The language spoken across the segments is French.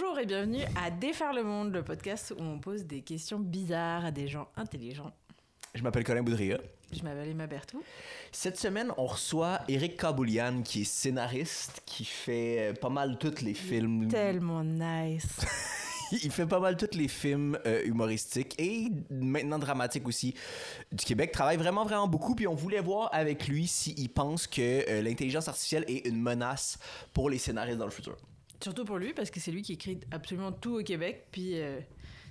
Bonjour et bienvenue à Défaire le monde, le podcast où on pose des questions bizarres à des gens intelligents. Je m'appelle Colin Boudria. Je m'appelle Emma Bertou. Cette semaine, on reçoit Eric Kaboulian, qui est scénariste, qui fait pas mal tous les films. Tellement nice. Il fait pas mal tous les films euh, humoristiques et maintenant dramatiques aussi du Québec. Travaille vraiment, vraiment beaucoup. Puis on voulait voir avec lui s'il pense que euh, l'intelligence artificielle est une menace pour les scénaristes dans le futur. Surtout pour lui, parce que c'est lui qui écrit absolument tout au Québec. Puis euh,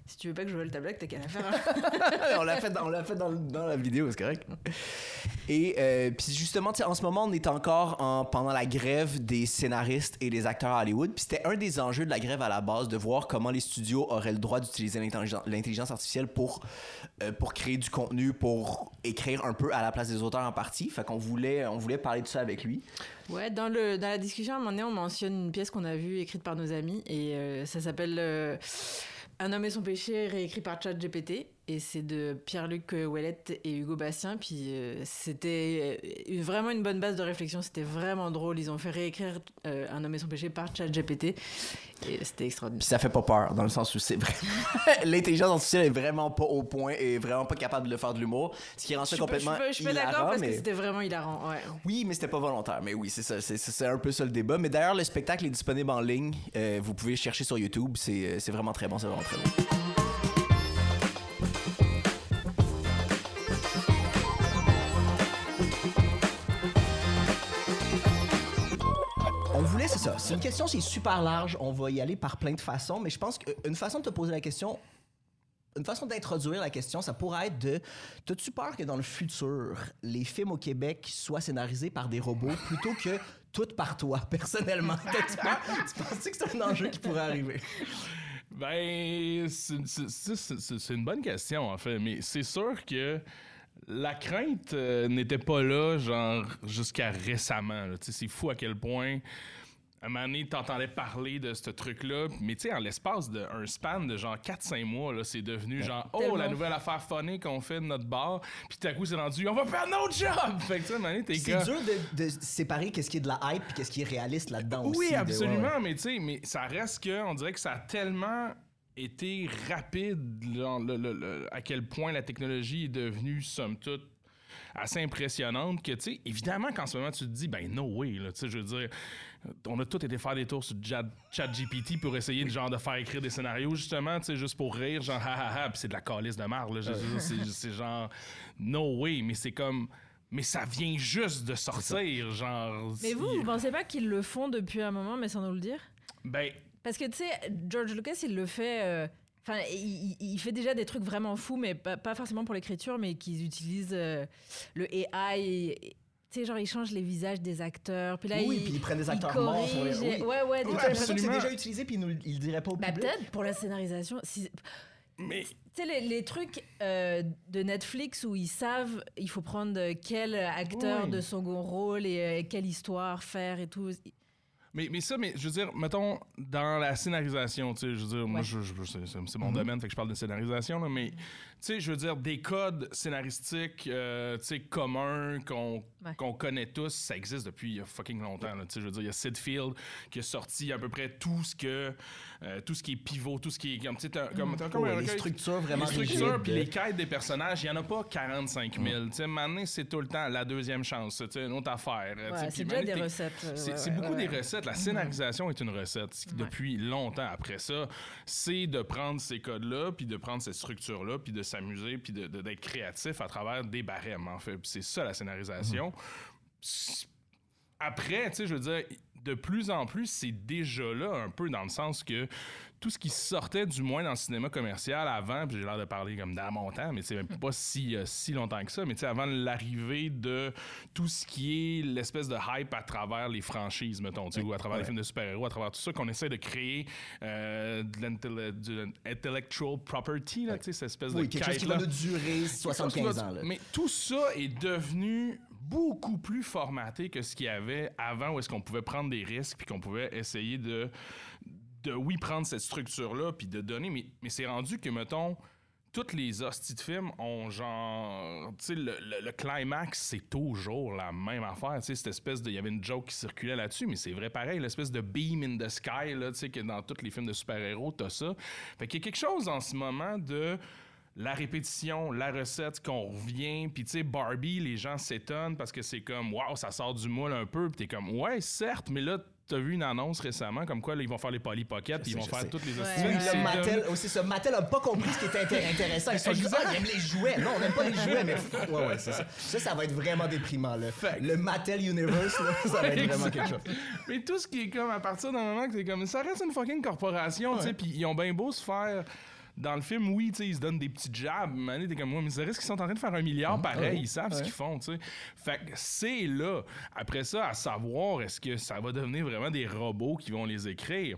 si tu veux pas que je vole ta blague, t'as qu'à la faire. hein. on l'a fait, dans, on l'a fait dans, dans la vidéo, c'est correct. Et euh, puis justement, en ce moment, on est encore en, pendant la grève des scénaristes et des acteurs à Hollywood. Puis c'était un des enjeux de la grève à la base, de voir comment les studios auraient le droit d'utiliser l'intelligence, l'intelligence artificielle pour, euh, pour créer du contenu, pour écrire un peu à la place des auteurs en partie. Fait qu'on voulait, on voulait parler de ça avec lui. Ouais, dans, le, dans la discussion, à un moment donné, on mentionne une pièce qu'on a vue écrite par nos amis et euh, ça s'appelle euh, Un homme et son péché, réécrit par ChatGPT. Et c'est de Pierre-Luc Ouellette et Hugo Bastien. Puis euh, c'était une- vraiment une bonne base de réflexion. C'était vraiment drôle. Ils ont fait réécrire euh, Un homme et son péché par ChatGPT. Et c'était extraordinaire. Puis ça fait pas peur, dans le sens où c'est vraiment... l'intelligence artificielle est vraiment pas au point et vraiment pas capable de le faire de l'humour. Ce qui rend ça complètement je suis pas- d'accord parce mais- que c'était vraiment hilarant. Ouais. Oui, mais c'était pas volontaire. Mais oui, c'est ça. C'est, un peu ça le débat. Mais d'ailleurs, le spectacle est disponible en ligne. Euh, vous pouvez chercher sur YouTube. Euh, c'est vraiment très bon. C'est vraiment très bon. C'est ça. C'est une question, c'est super large. On va y aller par plein de façons. Mais je pense qu'une façon de te poser la question, une façon d'introduire la question, ça pourrait être de T'as-tu peur que dans le futur, les films au Québec soient scénarisés par des robots plutôt que tout par toi, personnellement? T'as-tu peur? Tu penses que c'est un enjeu qui pourrait arriver? Ben, c'est une bonne question, en fait. Mais c'est sûr que la crainte euh, n'était pas là, genre, jusqu'à récemment. Tu C'est fou à quel point. À un moment donné, t'entendais parler de ce truc-là, mais tu sais, en l'espace d'un span de genre 4-5 mois, là, c'est devenu genre, oh, Tellement. la nouvelle affaire funny qu'on fait de notre bar, puis tout à coup, c'est rendu, on va faire notre job! Fait que tu sais, à un moment donné, t'es C'est dur de, de séparer qu'est-ce qui est de la hype et qu'est-ce qui est réaliste là-dedans aussi. Oui, absolument, ouais. mais tu sais, mais ça reste que on dirait que ça a tellement été rapide genre, le- le- le- à quel point la technologie est devenue somme toute assez impressionnante que tu sais évidemment qu'en ce moment tu te dis ben no way là tu sais je veux dire on a tous été faire des tours sur Chat GPT pour essayer de genre de faire écrire des scénarios justement tu sais juste pour rire genre ha ha ha puis c'est de la calice de marre c'est genre no way mais c'est comme mais ça vient juste de sortir genre Mais vous, vous pensez pas qu'ils le font depuis un moment, mais sans nous le dire? Ben Parce que tu sais, George Lucas, il le fait. euh, Enfin, il, il- il fait déjà des trucs vraiment fous, mais pas, pas forcément pour l'écriture, mais qu'ils utilisent euh, le AI. Tu sais, genre, ils changent les visages des acteurs. Puis là, Oui, ils, puis ils prennent des acteurs morts oui. Ouais, ouais, des l'impression que c'est Absolument. déjà utilisé puis ils ils le diraient pas au Bah, public. peut-être pour la scénarisation. si- mais Tu sais, les, les trucs euh, de Netflix où ils savent, il faut prendre euh, quel acteur Oui. de second rôle et euh, quelle histoire faire et tout. Mais, mais ça, mais je veux dire, mettons, dans la scénarisation, tu sais, je veux dire, moi, Ouais. je, je- c'est, mon domaine, fait que je parle de scénarisation, là, mais, tu sais, je veux dire, des codes scénaristiques, euh, tu sais, communs, qu'on, Ouais. qu'on connaît tous, ça existe depuis il y a fucking longtemps, tu sais, je veux dire, il y a Sid Field qui a sorti à peu près tout ce que, euh, tout ce qui est pivot, tout ce qui est, comme, tu sais, comme, t'as comme Ouais, les recueil- structures vraiment les structures rigides. puis les quêtes des personnages, il y en a pas 45 000. Tu sais, maintenant, c'est tout le temps la deuxième chance, tu sais, une autre affaire. tu Ouais, c'est déjà des t'es- recettes. euh, c'est beaucoup ouais. des recettes. La scénarisation est une recette depuis longtemps. Après ça, c'est de prendre ces codes-là, puis de prendre cette structure-là, puis de s'amuser, puis d'être créatif à travers des barèmes, en fait. C'est ça, la scénarisation. Après, tu sais, je veux dire, de plus en plus, c'est déjà là, un peu dans le sens que tout ce qui sortait, du moins dans le cinéma commercial avant, puis j'ai l'air de parler comme dans mon temps, mais c'est même pas si, euh, si longtemps que ça, mais tu sais, avant l'arrivée de tout ce qui est l'espèce de hype à travers les franchises, mettons, tu sais, ou à travers les films de super-héros, à travers tout ça, qu'on essaie de créer euh, de l'intelle- du intellectual property, là, tu sais, cette espèce Oui, de quelque chose qui va nous durer 75 ans. là. Mais tout ça est devenu beaucoup plus formaté que ce qu'il y avait avant, où est-ce qu'on pouvait prendre des risques, puis qu'on pouvait essayer de, de oui, prendre cette structure-là, puis de donner. Mais, mais c'est rendu que, mettons, toutes les hosties de films ont genre. Tu sais, le, le- le climax, c'est toujours la même affaire. Tu sais, cette espèce de. Il y avait une joke qui circulait là-dessus, mais c'est vrai pareil, l'espèce de beam in the sky, là, tu sais, que dans tous les films de super-héros, t'as ça. Fait qu'il y a quelque chose en ce moment de. La répétition, la recette, qu'on revient. Puis, tu sais, Barbie, les gens s'étonnent parce que c'est comme, waouh, ça sort du moule un peu. Puis, t'es comme, ouais, certes, mais là, t'as vu une annonce récemment comme quoi, là, ils vont faire les Polly Pocket, puis ils vont faire sais. toutes les Ouais. de films. là, C'est Mattel, aussi ça, Mattel a pas compris ce qui était inté- intéressant. Ils se sont dit, ah, aime les jouets. Non, on n'aime pas les jouets, mais ouais, ouais, c'est ça. Ça, ça va être vraiment déprimant, là. Fait Le Mattel Universe, là, ça va être vraiment quelque chose. Mais tout ce qui est comme à partir d'un moment que c'est comme ça reste une fucking corporation, tu sais, puis ils ont bien beau se faire dans le film, oui, tu sais, ils se donnent des petits jabs, mais t'es comme moi, mais ça risque qu'ils sont en train de faire un milliard pareil, ouais. ils savent ce qu'ils font, tu sais. Fait que c'est là. Après ça, à savoir, est-ce que ça va devenir vraiment des robots qui vont les écrire?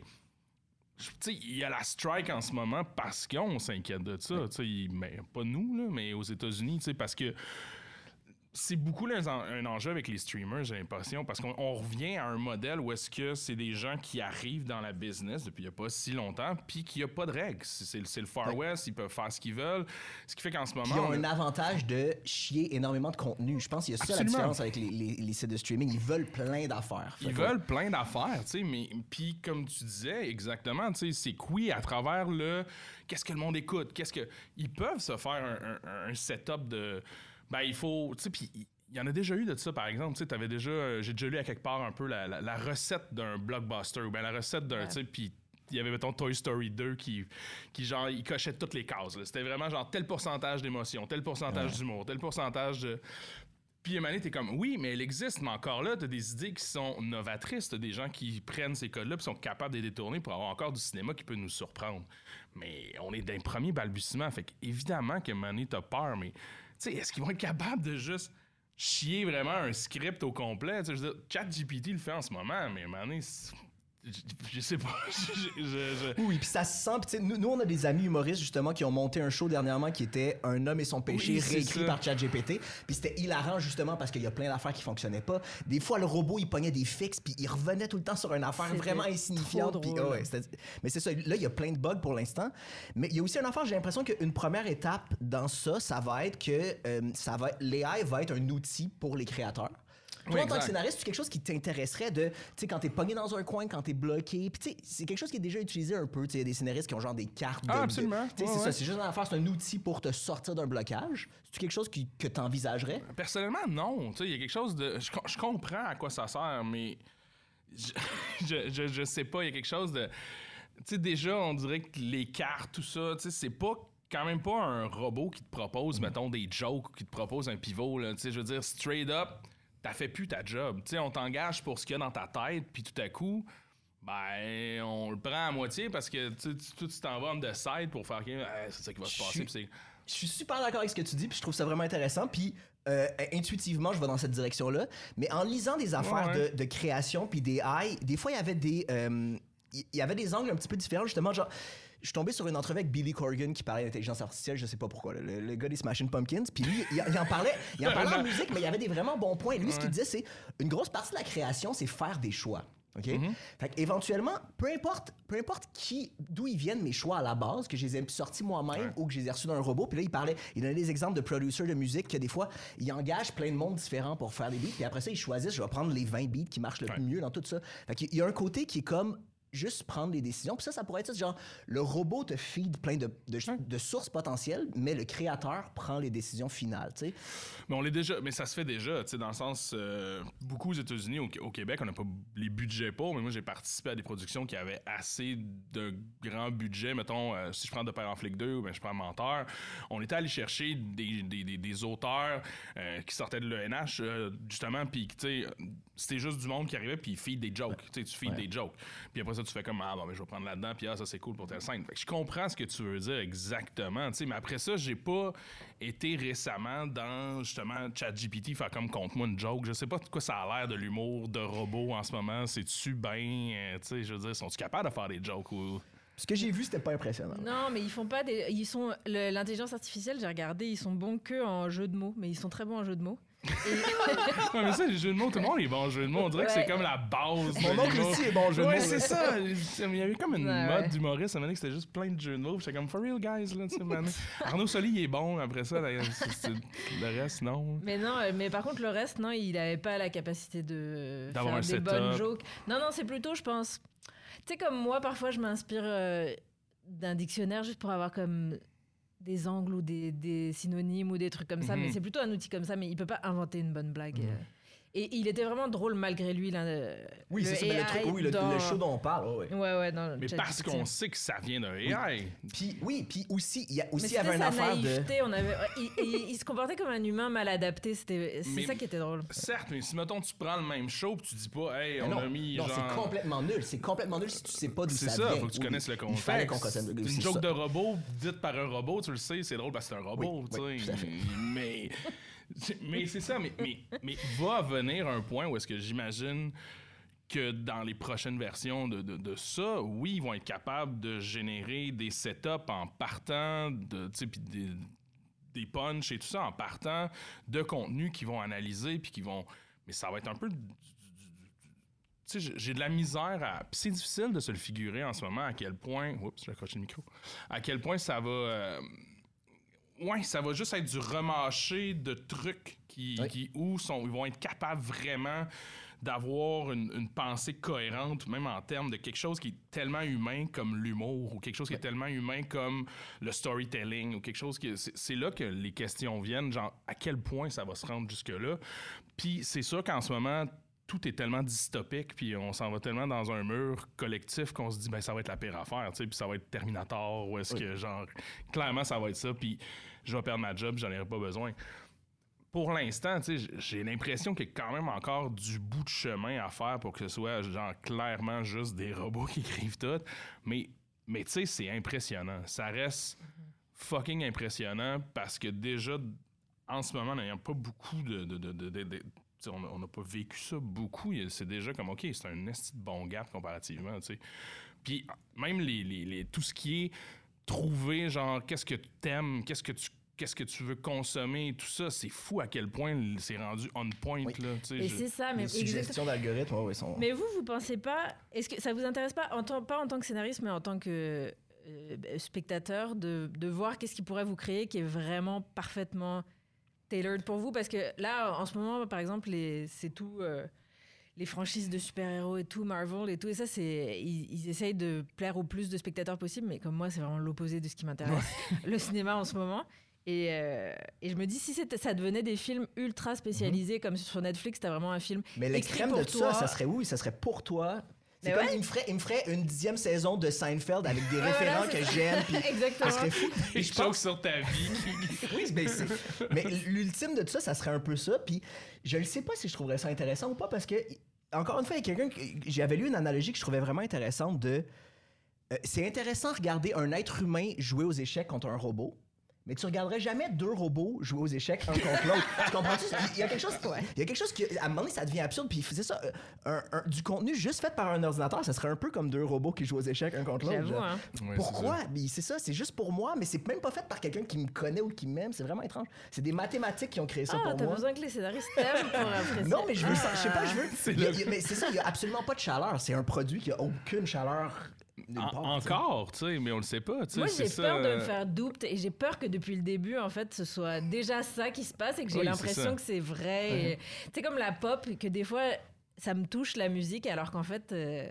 Il y a la strike en ce moment parce qu'on s'inquiète de ça. Mais pas nous, là, mais aux États-Unis, parce que c'est beaucoup là, un, un enjeu avec les streamers, j'ai l'impression, parce qu'on on revient à un modèle où est-ce que c'est des gens qui arrivent dans la business depuis il n'y a pas si longtemps, puis qu'il n'y a pas de règles. C'est le Far West, ils peuvent faire ce qu'ils veulent. Ce qui fait qu'en ce moment. Puis ils ont on- un avantage de chier énormément de contenu. Je pense qu'il y a ça la différence avec les, les- les sites de streaming. Ils veulent plein d'affaires. Ils veulent plein d'affaires, tu sais, mais puis comme tu disais exactement, tu sais, c'est oui à travers le qu'est-ce que le monde écoute, qu'est-ce que ils peuvent se faire un, un- un setup de ben il faut, tu sais, puis il y en a déjà eu de ça, par exemple. Tu sais, t'avais déjà, euh, j'ai déjà lu à quelque part un peu la, la- la recette d'un blockbuster ou bien la recette d'un, tu sais, puis il y avait, mettons, Toy Story 2 qui, qui genre, il cochait toutes les cases. C'était vraiment genre tel pourcentage d'émotion, tel pourcentage d'humour, tel pourcentage de. Puis à un t'es comme, oui, mais elle existe, mais encore là, t'as des idées qui sont novatrices, t'as des gens qui prennent ces codes-là puis sont capables de les détourner pour avoir encore du cinéma qui peut nous surprendre. Mais on est d'un premier balbutiement, fait évidemment que à un moment donné, t'as peur, mais sais, est-ce qu'ils vont être capables de juste chier vraiment un script au complet? Tu sais, je veux dire, ChatGPT le fait en ce moment, mais à je, je sais pas. Je- je- je- Oui, puis ça se sent. Puis tu sais, nous, nous, on a des amis humoristes justement qui ont monté un show dernièrement qui était Un homme et son péché Oui, réécrit ça. par ChatGPT. Puis c'était hilarant justement parce qu'il y a plein d'affaires qui fonctionnaient pas. Des fois, le robot il pognait des fixes puis il revenait tout le temps sur une affaire vraiment insignifiante. trop Puis, drôle. ouais, c'était- mais c'est ça. Là, il y a plein de bugs pour l'instant. Mais il y a aussi une affaire. J'ai l'impression qu'une première étape dans ça, ça va être que euh, ça va, l'AI va être un outil pour les créateurs. Toi, Oui, en tant que scénariste, c'est quelque chose qui t'intéresserait de, tu sais, quand t'es pogné dans un coin, quand t'es bloqué. Puis, tu sais, c'est quelque chose qui est déjà utilisé un peu. Tu sais, il y a des scénaristes qui ont genre des cartes de. Ah, de- absolument. tu sais, Ouais, c'est ouais. ça. C'est juste une affaire, c'est un outil pour te sortir d'un blocage. C'est quelque chose qui- que t'envisagerais? Personnellement, non. Tu sais, il y a quelque chose de. Je, co- je comprends à quoi ça sert, mais. Je, je, je- je sais pas, il y a quelque chose de. Tu sais, déjà, on dirait que les cartes, tout ça, tu sais, c'est pas. Quand même pas un robot qui te propose, mettons, des jokes, qui te propose un pivot, là. Tu sais, je veux dire, straight up, t'as fait plus ta job. Tu sais, on t'engage pour ce qu'il y a dans ta tête, puis tout à coup, ben, on le prend à moitié parce que tu t'en vas de side pour faire que c'est ça qui va se passer. suis- Je suis super d'accord avec ce que tu dis, puis je trouve ça vraiment intéressant. Puis euh, intuitivement, je vais dans cette direction-là. Mais en lisant des affaires Ouais. De, de création, puis des AI, des fois, il y avait des. euh, il y avait des angles un petit peu différents, justement. Genre, je suis tombé sur une entrevue avec Billy Corgan qui parlait d'intelligence artificielle, je sais pas pourquoi. là. Le, le gars des Smashing Pumpkins. Puis lui, il, il en parlait, il en parlait en musique, mais il y avait des vraiment bons points. Lui, ce qu'il disait, c'est une grosse partie de la création, c'est faire des choix. OK? Fait éventuellement, peu importe, peu importe qui, d'où ils viennent mes choix à la base, que je les ai sortis moi-même Ouais. ou que je les ai reçus d'un robot. Puis là, il parlait, il donnait des exemples de producers de musique que des fois, ils engagent plein de monde différents pour faire des beats. Puis après ça, ils choisissent, je vais prendre les 20 beats qui marchent le Ouais. mieux dans tout ça. Fait qu'il y a un côté qui est comme juste prendre les décisions. Puis ça, ça pourrait être genre, le robot te feed plein de, de, de sources potentielles, mais le créateur prend les décisions finales, tu sais. Mais on l'est déjà, mais ça se fait déjà, tu sais, dans le sens, euh, beaucoup aux États-Unis, au, au Québec, on n'a pas les budgets pour, mais moi j'ai participé à des productions qui avaient assez de grands budgets, mettons, euh, si je prends De Père en Flic 2 ou bien je prends Menteur, on était allé chercher des, des, des, des auteurs euh, qui sortaient de l'ENH, justement, puis tu sais, c'était juste du monde qui arrivait, puis ils feed des jokes, tu sais, tu feed Ouais. des jokes. Puis après ça, tu fais comme, ah bon, mais je vais prendre là-dedans, puis ah, ça c'est cool pour telle scène. Fait que je comprends ce que tu veux dire exactement, tu sais, mais après ça, j'ai pas été récemment dans justement ChatGPT faire comme contre moi une joke. Je sais pas de quoi ça a l'air de l'humour de robot en ce moment. C'est-tu bien, tu sais, je veux dire, sont-tu capables de faire des jokes ou? Ce que j'ai vu, c'était pas impressionnant. Non, mais ils font pas des. Ils sont le- l'intelligence artificielle. J'ai regardé, ils sont bons que en jeu de mots, mais ils sont très bons en jeu de mots. Ouais, mais ça, les jeux de mots, tout le monde est bon en jeu de mots. On dirait que c'est Ouais. comme la base. Mon oncle aussi est bon en jeu de Ouais, mots, c'est là. ça. Il y avait comme une Ouais, mode ouais. d'humoriste. À un moment que c'était juste plein de jeux de mots. Puis J'étais comme, for real, guys. Là. Arnaud Soli, il est bon. Après ça, là, c'est- c'est- le reste, non. Mais non, euh, mais par contre, le reste, non, il avait pas la capacité de faire un des setup. bonnes jokes. Non, non, c'est plutôt, je pense. Tu sais, comme moi, parfois, je m'inspire euh, d'un dictionnaire juste pour avoir comme des angles ou des, des synonymes ou des trucs comme ça. Mhm. Mais c'est plutôt un outil comme ça, mais il peut pas inventer une bonne blague. Et il était vraiment drôle malgré lui. Là, le- Oui, c'est ça, mais le, truc, oui, le, dans- le show dont on parle, ouais, ouais. Ouais, ouais, dans Mais parce qu'on sait que ça vient d'un AI. Puis, oui, puis aussi, il y a aussi il y c'était avait une sa affaire de. naïveté, on avait... il, il- il se comportait comme un humain mal adapté. C'était, c'est Mais- ça qui était drôle. Certes, mais si, mettons, tu prends le même show puis tu dis pas, hey, Mais on non, a mis non, genre. c'est complètement nul. C'est complètement nul si tu sais pas d'où C'est ça, ça, vient. faut que tu Oui, connaisses le contexte. Une c'est joke ça. de robot dite par un robot, tu le sais, c'est drôle parce que c'est un robot, Oui, tu oui, sais. tout à fait. mais mais c'est ça, mais, mais, va venir un point où est-ce que j'imagine que dans les prochaines versions de, de, ça, oui, ils vont être capables de générer des setups en partant de, des, des punchs et tout ça en partant de contenus qu'ils vont analyser puis qui vont mais ça va être un peu j'ai- de la misère à. C'est difficile de se le figurer en ce moment à quel point. Oups, j'ai accroché le micro. À quel point ça va. euh, Ouais, ça va juste être du remâché de trucs qui, Oui. qui où sont, ils vont être capables vraiment d'avoir une, une pensée cohérente, même en termes de quelque chose qui est tellement humain comme l'humour, ou quelque chose qui est tellement humain comme le storytelling, ou quelque chose qui... C'est là que les questions viennent, genre, à quel point ça va se rendre jusque-là. Puis c'est sûr qu'en ce moment, tout est tellement dystopique, puis on s'en va tellement dans un mur collectif qu'on se dit, ben ça va être la pire affaire, tu sais, puis ça va être Terminator, ou est-ce que, genre, clairement, ça va être ça, puis je vais perdre ma job, j'en aurai pas besoin. Pour l'instant, tu sais, j'ai l'impression qu'il y a quand même encore du bout de chemin à faire pour que ce soit, genre, clairement juste des robots qui écrivent tout, mais, mais tu sais, c'est impressionnant. Ça reste fucking impressionnant parce que déjà, en ce moment, n'ayant pas beaucoup de. de, de, de- on n'a pas vécu ça beaucoup. C'est déjà comme, OK, c'est un esti de bon gap comparativement, tu sais. Puis même les, les- les- tout ce qui est trouver, genre, qu'est-ce que tu t'aimes, qu'est-ce que tu qu'est-ce que tu veux consommer, tout ça, c'est fou à quel point c'est rendu on point, Oui. là, tu sais. Et je- c'est ça, mais Les suggestions d'algorithmes, ouais, sont. Mais vous, vous pensez pas Est-ce que ça vous intéresse pas, en tant, pas en tant que scénariste, mais en tant que euh, spectateur, de, de voir qu'est-ce qui pourrait vous créer qui est vraiment parfaitement tailored pour vous? Parce que là, en ce moment, par exemple, c'est tout. euh, les franchises de super-héros et tout, Marvel et tout, et ça, c'est. Ils, ils essayent de plaire au plus de spectateurs possible, mais comme moi, c'est vraiment l'opposé de ce qui m'intéresse, le cinéma en ce moment. Et, euh, et je me dis, si ça devenait des films ultra spécialisés, comme sur Netflix, t'as vraiment un film Mais l'extrême de toi. ça, ça serait oui, ça serait pour toi. C'est Mais comme ouais. il me ferait, il me ferait une dixième saison de Seinfeld avec des référents que j'aime, puis Exactement. ça serait fou. Des je pense, sur ta vie. oui, mais, c'est- mais l'ultime de tout ça, ça serait un peu ça. Puis je ne sais pas si je trouverais ça intéressant ou pas parce que encore une fois, il y a quelqu'un, que- j'avais lu une analogie que je trouvais vraiment intéressante de. euh, c'est intéressant de regarder un être humain jouer aux échecs contre un robot. Mais tu regarderais jamais deux robots jouer aux échecs un contre l'autre. tu comprends-tu? Il y a quelque chose, il y a quelque chose qui, à un moment donné, ça devient absurde. Puis il faisait ça, euh, un- un- du contenu juste fait par un ordinateur, ça serait un peu comme deux robots qui jouent aux échecs un contre l'autre. Hein. Ouais, c'est Pourquoi? Mais c'est ça, c'est juste pour moi, mais c'est même pas fait par quelqu'un qui me connaît ou qui m'aime. C'est vraiment étrange. C'est des mathématiques qui ont créé ça Ah, pour t'as moi. besoin que les scénaristes t'aiment pour apprécier. Non, mais je veux ça. Je sais pas, je veux. C'est a- a- mais c'est ça, il y a absolument pas de chaleur. C'est un produit qui a aucune chaleur. En- encore, tu sais, mais on le sait pas. tu sais, Moi, j'ai ça, peur de euh, me faire doubt et j'ai peur que depuis le début, en fait, ce soit déjà ça qui se passe et que j'ai Oui, l'impression que c'est vrai. Tu sais, comme la pop, que des fois, ça me touche la musique alors qu'en fait, euh,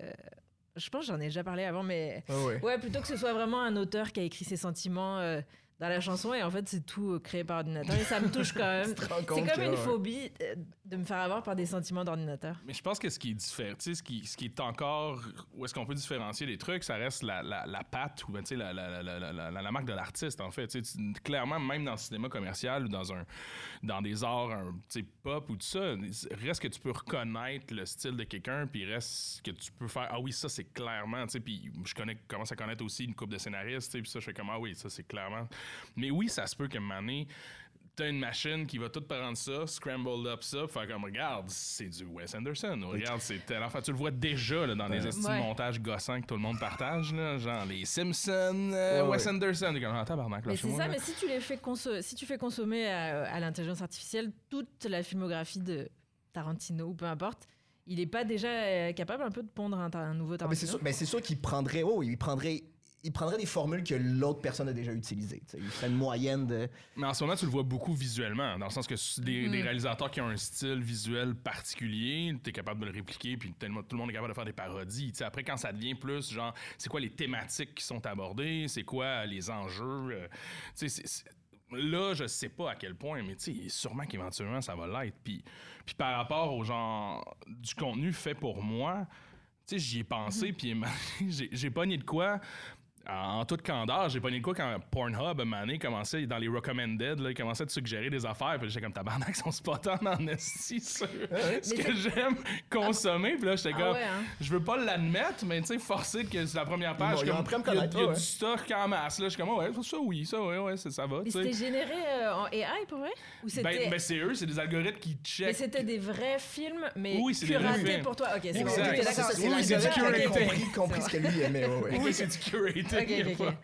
je pense que j'en ai déjà parlé avant, mais Ah ouais. ouais, plutôt que ce soit vraiment un auteur qui a écrit ses sentiments euh, dans la chanson et en fait, c'est tout euh, créé par ordinateur et ça me touche quand même. C'est comme que, une ouais. phobie euh, de me faire avoir par des sentiments d'ordinateur. Mais je pense que ce qui est différent, tu sais, ce qui, ce qui est encore, où est-ce qu'on peut différencier les trucs, ça reste la, la, la patte ou ben, tu sais, la, la, la, la, la- la marque de l'artiste, en fait. Tu sais, tu- clairement, même dans le cinéma commercial ou dans, un, dans des arts un, tu sais, pop ou tout ça, reste que tu peux reconnaître le style de quelqu'un, puis reste que tu peux faire Ah oui, ça, c'est clairement, tu sais, puis je connais, commence à connaître aussi une couple de scénaristes, tu sais, puis ça, je fais comme Ah oui, ça, c'est clairement. Mais oui, ça se peut qu'à un moment donné, t'as une machine qui va tout prendre ça, scramble up ça, faire comme regarde, c'est du Wes Anderson. Regarde, c'est tel enfant. Tu le vois déjà là, dans les estimes Ouais. montages gossants que tout le monde partage, là, genre les Simpsons, euh, Ouais, Wes ouais. Anderson. Comme, ah, tabarnak, Mais c'est ça, là. mais si tu les fais conso- si tu fais consommer à, à l'intelligence artificielle toute la filmographie de Tarantino ou peu importe, il est pas déjà euh, capable un peu de pondre un, un nouveau Ah, mais c'est Tarantino? sûr, mais c'est sûr qu'il prendrait, oh, il prendrait, il prendrait des formules que l'autre personne a déjà utilisées. tu sais. Il ferait une moyenne de. Mais en ce moment, tu le vois beaucoup visuellement, dans le sens que des, des réalisateurs qui ont un style visuel particulier, t'es capable de le répliquer, puis tellement- tout le monde est capable de faire des parodies. Tu sais, après, quand ça devient plus genre, c'est quoi les thématiques qui sont abordées, c'est quoi les enjeux, euh, tu sais, Là, je sais pas à quel point, mais tu sais, sûrement qu'éventuellement ça va l'être. Puis, puis par rapport au genre du contenu fait pour moi, tu sais, j'y ai pensé, puis j'ai j'ai pogné de quoi. En toute candeur, j'ai pogné de quoi quand Pornhub, à un commençait dans les recommended, là, il commençait à te suggérer des affaires, puis j'étais comme tabarnak, ils sont spotants en esti sur ce Mais que j'aime consommer, puis là, j'étais Ah comme, ouais, hein? je veux pas l'admettre, mais tu sais, forcer que c'est la première page, comme, il y a, connaître, il y a ouais. du stock en masse, là, je suis comme, ouais, ça oui, ça, ouais, ouais, ça, ça va, Mais c'était généré euh, en AI pour vrai? Ou c'était Ben, ben, c'est eux, c'est des algorithmes qui mais checkent. c'était des vrais films mais Oui, curatés pour toi. OK, c'est bon. D'accord. c'est- oui, c'est du curated. compris. ce que lui aimait. ouais, ouais. Oui, c'est du curated. Ok, ils, ont ok, pas,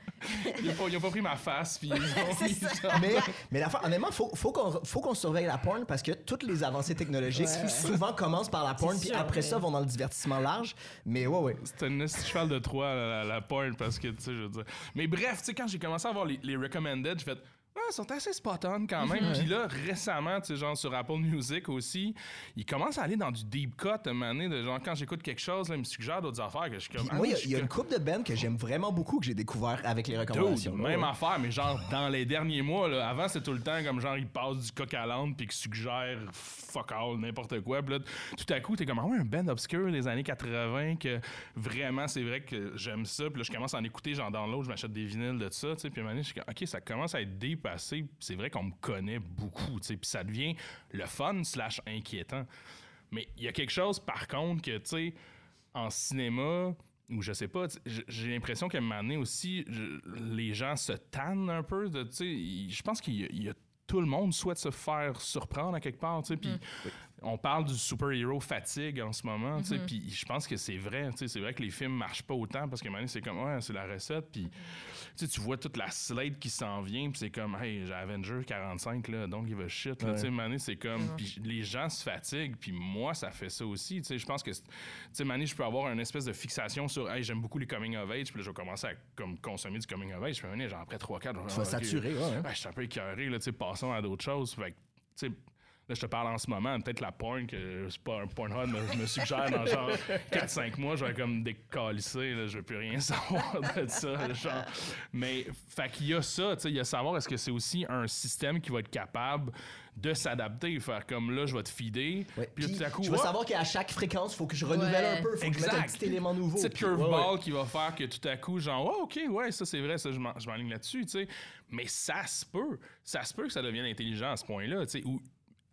ils ont pas- ils ont pas pris ma face, puis ils ont mis mais, mais la fois, honnêtement, faut, faut qu'on faut qu'on surveille la porn parce que toutes les avancées technologiques Ouais, ouais. souvent commencent par la porn, puis sûr, après ça vont dans le divertissement large. Mais ouais, ouais. C'est un cheval de Troie, la, la, la porn, parce que, tu sais, je veux dire. Mais bref, tu sais, quand j'ai commencé à voir les, les recommended, j'ai fait. Ah, ils sont assez spot-on quand même. Puis là, récemment, tu sais, genre sur Apple Music aussi, ils commencent à aller dans du deep cut à un moment donné, de genre quand j'écoute quelque chose, là, ils me suggèrent d'autres affaires que je suis comme. Puis ah moi, il y oui, a- je il y, a suis une coupe de bands que j'aime vraiment beaucoup que j'ai découvert avec les recommandations. Dude, là, même ouais. affaire, mais genre dans les derniers mois, là, avant c'était tout le temps comme genre ils passent du coq à l'âne puis qu'ils suggèrent fuck all, n'importe quoi. Puis là, tout à coup, t'es comme ah ouais, un band obscur des années 80 que vraiment c'est vrai que j'aime ça. Puis là, je commence à en écouter, genre dans l'autre, je m'achète des vinyles de ça, tu sais. Puis à un moment donné, je suis comme ok, ça commence à être C'est vrai qu'on me connaît beaucoup, tu sais. Puis ça devient le fun slash inquiétant. Mais il y a quelque chose par contre que, tu sais, en cinéma, ou je sais pas, j'ai l'impression qu'à un moment donné aussi, je- les gens se tannent un peu. de, tu sais, il- Je pense qu'il y a- il y a tout le monde souhaite se faire surprendre à quelque part, tu sais, puis on parle du super-héros fatigue en ce moment, puis je pense que c'est vrai, c'est vrai que les films marchent pas autant parce moment donné, c'est comme, ouais, c'est la recette, puis tu vois toute la slate qui s'en vient, puis c'est comme, hey, j'ai Avenger 45, là, donc give a shit, là, donné, c'est comme, les gens se fatiguent, puis moi, ça fait ça aussi, je pense que, tu sais, Mané, je peux avoir une espèce de fixation sur, hey, j'aime beaucoup les coming of age, puis je vais commencer à comme, consommer du coming of age, puis genre après 3-4, Tu vas saturer, ouais, ouais. je suis un peu écœuré, là, tu sais, passons à d'autres choses, fait que, tu sais, Là, je te parle en ce moment, peut-être la porn, que c'est pas un Pornhub me, me suggère dans genre 4-5 mois, je vais comme décalisser, là, je veux plus rien savoir de ça, genre. Mais, fait qu'il y a ça, tu sais, il y a savoir est-ce que c'est aussi un système qui va être capable de s'adapter, faire comme là, je vais te feeder, Ouais. puis tout à coup, je veux savoir qu'à chaque fréquence, il faut que je renouvelle Ouais. un peu, il faut que je mette un petit élément nouveau. Ouais, curveball ouais. qui va faire que tout à coup, genre, oh, ok, ouais, ça c'est vrai, ça je m'en- je m'enligne là-dessus, tu sais. Mais ça se peut. Ça se peut que ça devienne intelligent à ce point-là, tu sais. Ou,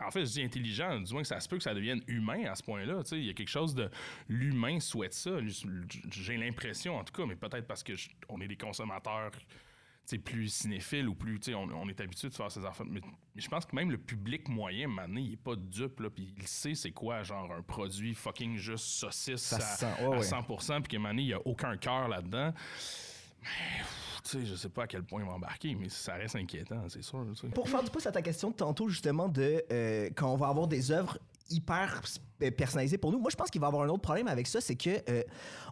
en fait, je dis intelligent, du moins que ça se peut que ça devienne humain à ce point-là. Il y a quelque chose de. L'humain souhaite ça. J'ai l'impression, en tout cas, mais peut-être parce que je- on est des consommateurs. tu sais, plus cinéphiles ou plus, tu sais, on, on est habitué de faire ces affaires. Mais, mais je pense que même le public moyen, maintenant, il est pas dupe, puis il sait c'est quoi, genre, un produit fucking juste saucisse Ça à, se sent, ouais, à ouais. 100%, puis moment donné, il n'y a aucun cœur là-dedans. Mais, tu sais, je sais pas à quel point il va embarquer, mais ça reste inquiétant, c'est sûr. Pour faire du pouce à ta question de tantôt, justement, de euh, quand on va avoir des œuvres hyper euh, personnalisées pour nous, moi, je pense qu'il va y avoir un autre problème avec ça, c'est que euh,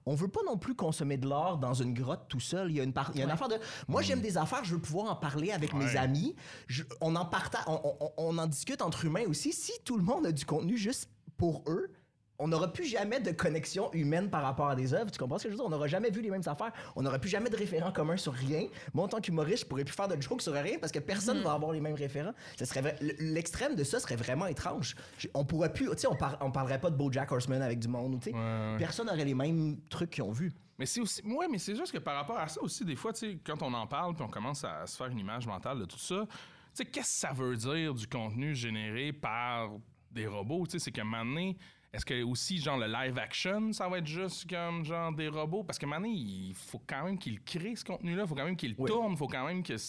on veut pas non plus consommer de l'art dans une grotte tout seul. Il y a une, par- il y a une affaire de... Moi, j'aime des affaires, je veux pouvoir en parler avec mes amis. Je- on, en parta- on, on- on en discute entre humains aussi. Si tout le monde a du contenu juste pour eux, on n'aura plus jamais de connexion humaine par rapport à des œuvres. Tu comprends ce que je veux dire? On n'aura jamais vu les mêmes affaires. On n'aura plus jamais de référents communs sur rien. Moi, en tant qu'humoriste, je pourrais plus faire de jokes sur rien parce que personne va avoir les mêmes référents. Ça serait L'extrême de ça serait vraiment étrange. On pourrait plus... Tu sais, on, par- on parlerait pas de BoJack Horseman avec du monde. tu sais. Ouais, ouais. Personne n'aurait les mêmes trucs qu'ils ont vus. Mais c'est aussi. Ouais, mais c'est juste que par rapport à ça aussi, des fois, tu sais, quand on en parle puis on commence à se faire une image mentale de tout ça, tu sais, qu'est-ce que ça veut dire du contenu généré par des robots? Tu sais, c'est qu'à un moment donné, est-ce que aussi, genre, le live action, ça va être juste comme, genre, des robots? Parce moment donné, il faut quand même qu'ils créent ce contenu-là, il faut quand même qu'ils Oui. tournent, il faut quand même que. Tu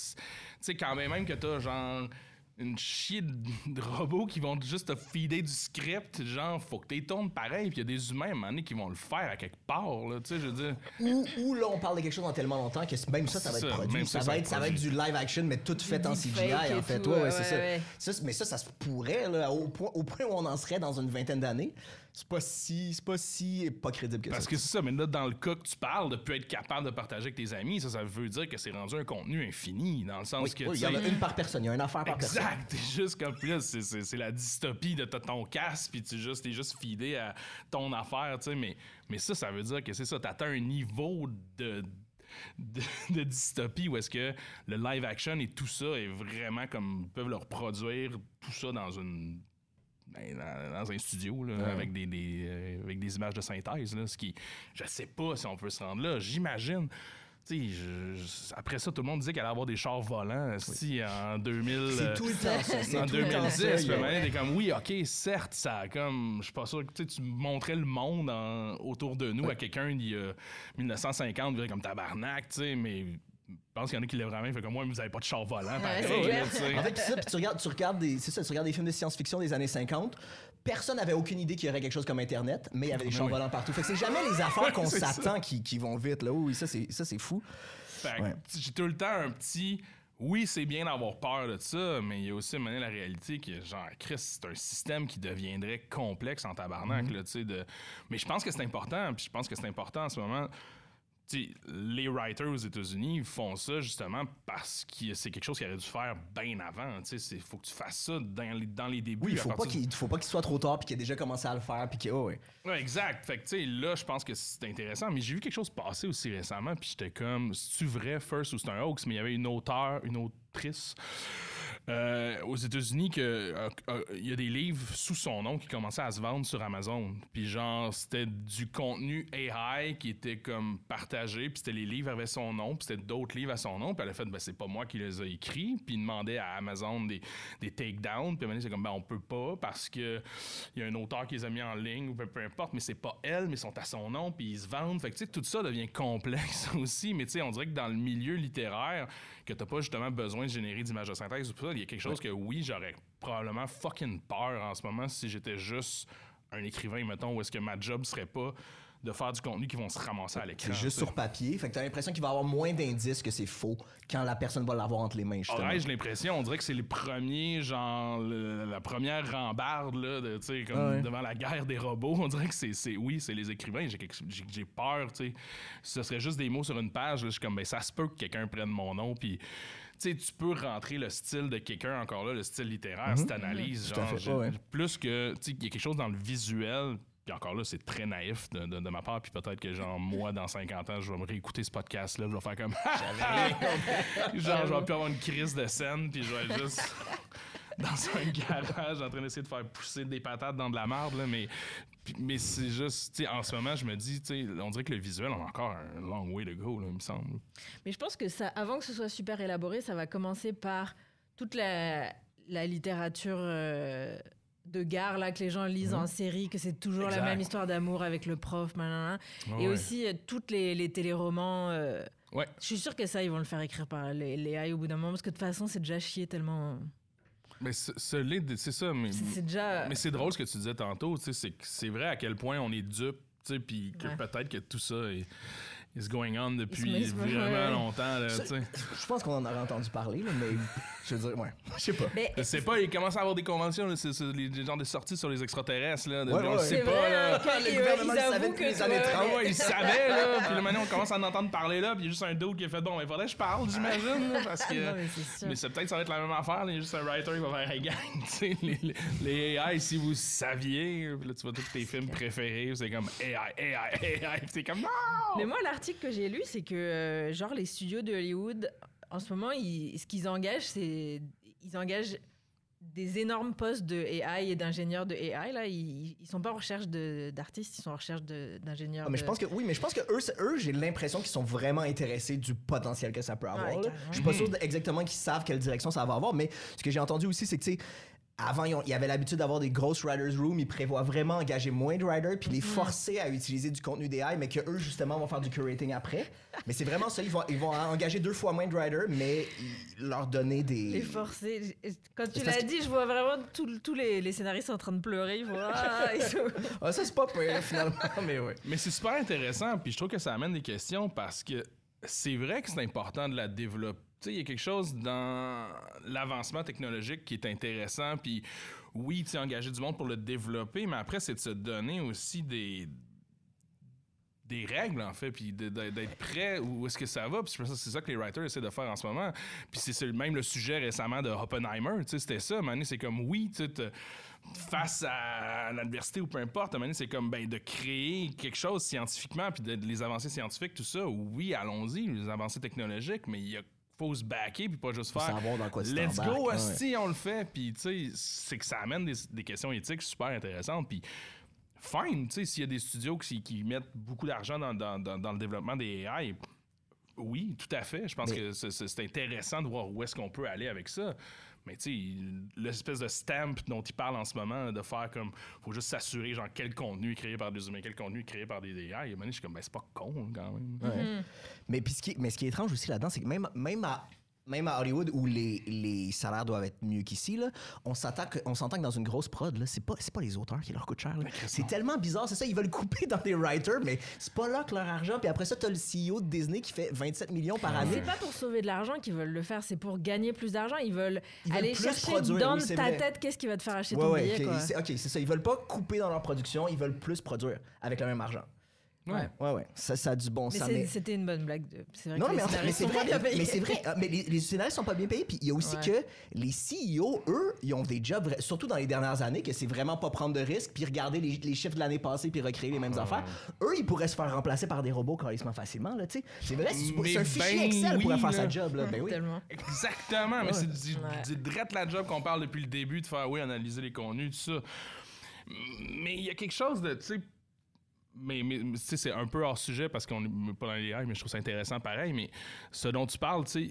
sais, quand même, même que t'as, genre une chier de, de robots qui vont juste te feeder du script, genre, faut que tu tournes pareil, puis il y a des humains à un moment donné qui vont le faire à quelque part, là, tu sais, je veux dire. Ou, ou là, on parle de quelque chose dans tellement longtemps que même ça, ça va être ça, produit. Ça, ça, ça va être, ça va être du live action, mais tout fait en CGI, en fait. tout, Ouais, ouais, ouais, c'est ça. ouais. Ça, c- Mais ça, ça se pourrait, là, au, point, au point où on en serait dans une vingtaine d'années. C'est pas si, c'est pas si pas crédible que Parce ça. que c'est ça, mais là, dans le cas que tu parles, de plus être capable de partager avec tes amis, ça, ça veut dire que c'est rendu un contenu infini, dans le sens Oui, que, oui, il y en a une par personne, il y a une affaire par personne. Exact, t'es juste comme là, c'est- la dystopie de ton casque, puis tu juste, t'es juste feedé à ton affaire, tu sais, mais, mais ça, ça veut dire que c'est ça, t'atteins un niveau de, de, de dystopie où est-ce que le live action et tout ça est vraiment comme, peuvent leur produire tout ça dans une ben, dans, dans un studio là, avec, des, des, euh, avec des images de synthèse. Là, ce qui, je sais pas si on peut se rendre là. J'imagine. Tu sais, je- je- après ça, tout le monde disait qu'elle allait avoir des chars volants. Si en 2000. euh, C'est tout le temps ça. C'est en tout le temps 2010, ça. il y puis a- maintenant, t'es comme oui, ok, certes, ça a comme, je suis pas sûr que tu sais, tu montrais le monde en- autour de nous à quelqu'un il y a 1950, il dirait comme tabarnak, tu sais, mais pense qu'il y en a qui lèvent la main, fait comme moi, vous avez pas de char volant, pareil, c'est là, clair. tu sais. En fait, ça, puis tu regardes, tu regardes des, c'est ça, tu regardes des films de science-fiction des années 50. Personne n'avait aucune idée qu'il y aurait quelque chose comme Internet, mais il y avait des chars oui. volants partout. Fait que c'est jamais les affaires qu'on s'attend qui, qui vont vite. Là. Oui, ça c'est, ça, c'est fou. Fait que Ouais. j'ai tout le temps un petit. Oui, c'est bien d'avoir peur de ça, mais il y a aussi maintenant la réalité que, genre, Chris, c'est un système qui deviendrait complexe en tabarnak, Mm-hmm. là, tu sais. De... Mais je pense que c'est important, puis je pense que c'est important en ce moment. Les writers aux États-Unis font ça justement parce que c'est quelque chose qu'ils auraient dû faire bien avant. Il faut que tu fasses ça dans les, dans les débuts. Oui, faut pas qu'il faut pas qu'il soit trop tard puis qu'il ait déjà commencé à le faire puis qu'il oh, ouais. Ouais, exact. Fait que, tu sais, là, je pense que c'est intéressant. Mais j'ai vu quelque chose passer aussi récemment, puis j'étais comme, c'est-tu vrai, first, ou c'est un hoax? Mais il y avait une auteure, une autrice euh, aux États-Unis que euh, euh, y a des livres sous son nom qui commençaient à se vendre sur Amazon. Puis genre, c'était du contenu AI qui était comme partagé, puis c'était les livres avaient son nom, puis c'était d'autres livres à son nom. Puis elle a fait, ben, c'est pas moi qui les ai écrits. Puis il demandait à Amazon des, des takedowns. Puis c'est comme, ben, on peut pas parce que il y a un auteur qui les a mis en ligne ou peu, peu importe, mais c'est pas elle, mais ils sont à son nom, puis ils se vendent. Fait que tu sais, tout ça devient complexe aussi. Mais tu sais, on dirait que dans le milieu littéraire, que t'as pas justement besoin de générer d'images de synthèse ou tout ça, il y a quelque chose que oui, j'aurais probablement fucking peur en ce moment si j'étais juste un écrivain, mettons, où est-ce que ma job serait pas de faire du contenu qui vont se ramasser à l'écran. C'est juste sur papier. Fait que t'as l'impression qu'il va y avoir moins d'indices que c'est faux quand la personne va l'avoir entre les mains, justement. Ouais, j'ai l'impression, on dirait que c'est les premiers, genre, le- la première rambarde, là, de, tu sais, comme Ouais. devant la guerre des robots. On dirait que c'est, c'est- oui, c'est les écrivains. J'ai, quelque- j'ai, j'ai peur, tu sais. Ce serait juste des mots sur une page, là, je suis comme, ben, ça se peut que quelqu'un prenne mon nom, puis. Tu sais, tu peux rentrer le style de quelqu'un, encore là, le style littéraire, t'analyses, Mhm. À genre, fait, j'ai- ouais. plus que, tu sais, il y a quelque chose dans le visuel, puis encore là, c'est très naïf de, de- de ma part, puis peut-être que, genre, moi, dans 50 ans, je vais me réécouter ce podcast-là, je vais faire comme, genre, je vais plus avoir une crise de scène, puis je vais être juste dans un garage en train d'essayer de faire pousser des patates dans de la marde, là, mais, mais c'est juste, tu sais, en ce moment, je me dis, tu sais, on dirait que le visuel, on a encore un long way to go, là, il me semble. Mais je pense que ça, avant que ce soit super élaboré, ça va commencer par toute la, la littérature euh, de gare là, que les gens lisent en série, que c'est toujours Exact. la même histoire d'amour avec le prof, nanana. et Ouais. aussi euh, toutes les, les téléromans. euh, Ouais. Je suis sûre que ça, ils vont le faire écrire par les, les AI au bout d'un moment, parce que de toute façon, c'est déjà chié tellement. Mais ce, ce c'est ça, mais, C'est c'est déjà. mais c'est drôle ce que tu disais tantôt, c'est c'est vrai à quel point on est dupe, tu sais, puis que Ouais. peut-être que tout ça est is going on depuis Il se met- vraiment longtemps, là. Je pense qu'on en aurait entendu parler, là, mais je veux dire, ouais. Je sais pas. Mais Je sais pas, il commence à avoir des conventions, là, c'est, c'est les, les genres de sorties sur les extraterrestres, là. de- Ouais, on ouais. sait pas, vrai, là. Le gouvernement ils savait depuis que les années vois, 30, Ah mais- ouais, il savait, là. Puis là, maintenant, on commence à en entendre parler, là. Puis il y a juste un doute qui a fait bon, il faudrait que je parle, j'imagine, là, parce que. Non, mais c'est sûr. Mais c'est peut-être ça va être la même affaire. là. Il y a juste un writer qui va faire Hey gang, tu sais, les, AI, si vous saviez, puis là tu vois tous tes films préférés, c'est comme AI, AI, AI, puis c'est comme non! Mais moi, que j'ai lu, c'est que, euh, genre, les studios de Hollywood, en ce moment, ils- ce qu'ils engagent, c'est. Ils engagent des énormes postes de AI et d'ingénieurs de AI. Là. Ils, ils sont pas en recherche d'artistes, ils sont en recherche d'ingénieurs. Ah, mais de- je pense que oui, mais je pense que eux, eux j'ai l'impression qu'ils sont vraiment intéressés du potentiel que ça peut avoir. Ouais. Je suis pas sûr de- exactement qu'ils savent quelle direction ça va avoir, mais ce que j'ai entendu aussi, c'est que tu sais, avant, ils, ont- ils avaient l'habitude d'avoir des grosses writers room. Ils prévoient vraiment engager moins de writers puis les forcer à utiliser du contenu d'AI, mais que eux justement vont faire du curating après. Mais c'est vraiment ça. Ils vont, ils vont engager deux fois moins de writers, mais ils- leur donner des. Les forcer. Quand tu l'as que- dit, je vois vraiment tous les, les scénaristes en train de pleurer. Ils font, Ah, ils sont- Ah, ça c'est pas pire finalement, mais ouais. Mais c'est super intéressant, puis je trouve que ça amène des questions parce que c'est vrai que c'est important de la développer. Il y a quelque chose dans l'avancement technologique qui est intéressant, puis oui, tu engager du monde pour le développer, mais après, c'est de se donner aussi des des règles en fait puis d'être prêt où est-ce que ça va puis c'est ça que les writers essaient de faire en ce moment puis c'est même le sujet récemment de Oppenheimer tu sais c'était ça donné, c'est comme oui tu face à l'adversité ou peu importe à c'est comme ben de créer quelque chose scientifiquement puis de les avancées scientifiques tout ça oui allons-y les avancées technologiques mais il y a faut se backer puis pas juste faire dans quoi let's go ouais. asti on le fait puis tu sais c'est que ça amène des, des questions éthiques super intéressantes puis fine, tu sais, s'il y a des studios qui, qui mettent beaucoup d'argent dans, dans- dans- dans le développement des AI, oui, tout à fait. Je pense Mais- que c'est intéressant de voir où est-ce qu'on peut aller avec ça. Mais tu sais, l'espèce de stamp dont il parle en ce moment, de faire comme, faut juste s'assurer, genre, quel contenu est créé par des humains, quel contenu est créé par des AI. Donné, je suis comme, ben, c'est pas con, quand même. Ouais. Mais, puis ce qui, mais ce qui est étrange aussi là-dedans, c'est que même, même, à, même à Hollywood, où les, les salaires doivent être mieux qu'ici, là, on s'entend que, on s'entend que dans une grosse prod, là, c'est pas, c'est pas les auteurs qui leur coûtent cher. là. C'est tellement bizarre, c'est ça, ils veulent couper dans des writers, mais c'est pas là que leur argent. Puis après ça, t'as le CEO de Disney qui fait 27 millions par année. C'est pas pour sauver de l'argent qu'ils veulent le faire, c'est pour gagner plus d'argent. Ils veulent Ils veulent aller chercher produire, dans oui, ta vrai. tête qu'est-ce qui va te faire acheter Ouais, ton ouais, billet. ok, quoi. c'est ok, c'est ça. Ils veulent pas couper dans leur production, ils veulent plus produire avec le même argent. Ouais. Ouais, ouais. Ça, ça a du bon sens. mais- c'était une bonne blague. de- C'est vrai Non, que mais, les mais scénaristes c'est sont pas vrai, bien payés. mais c'est vrai. Ah, Mais les, les scénaristes sont pas bien payés. Puis il y a aussi Ouais. que les CEO, eux, ils ont des jobs, surtout dans les dernières années, que c'est vraiment pas prendre de risques, puis regarder les, les chiffres de l'année passée, puis recréer les mêmes affaires. Eux, ils pourraient se faire remplacer par des robots carrément facilement, là, tu sais. C'est vrai, c'est un fichier ben Excel oui, pourrait faire là. sa job, là. Ben oui. Exactement, mais c'est du, Ouais. du drette la job qu'on parle depuis le début, de faire, oui, analyser les contenus, tout ça. Mais il y a quelque chose de, tu sais, mais, mais tu sais, c'est un peu hors sujet parce qu'on n'est pas dans les AI, mais je trouve ça intéressant pareil. Mais ce dont tu parles, tu sais,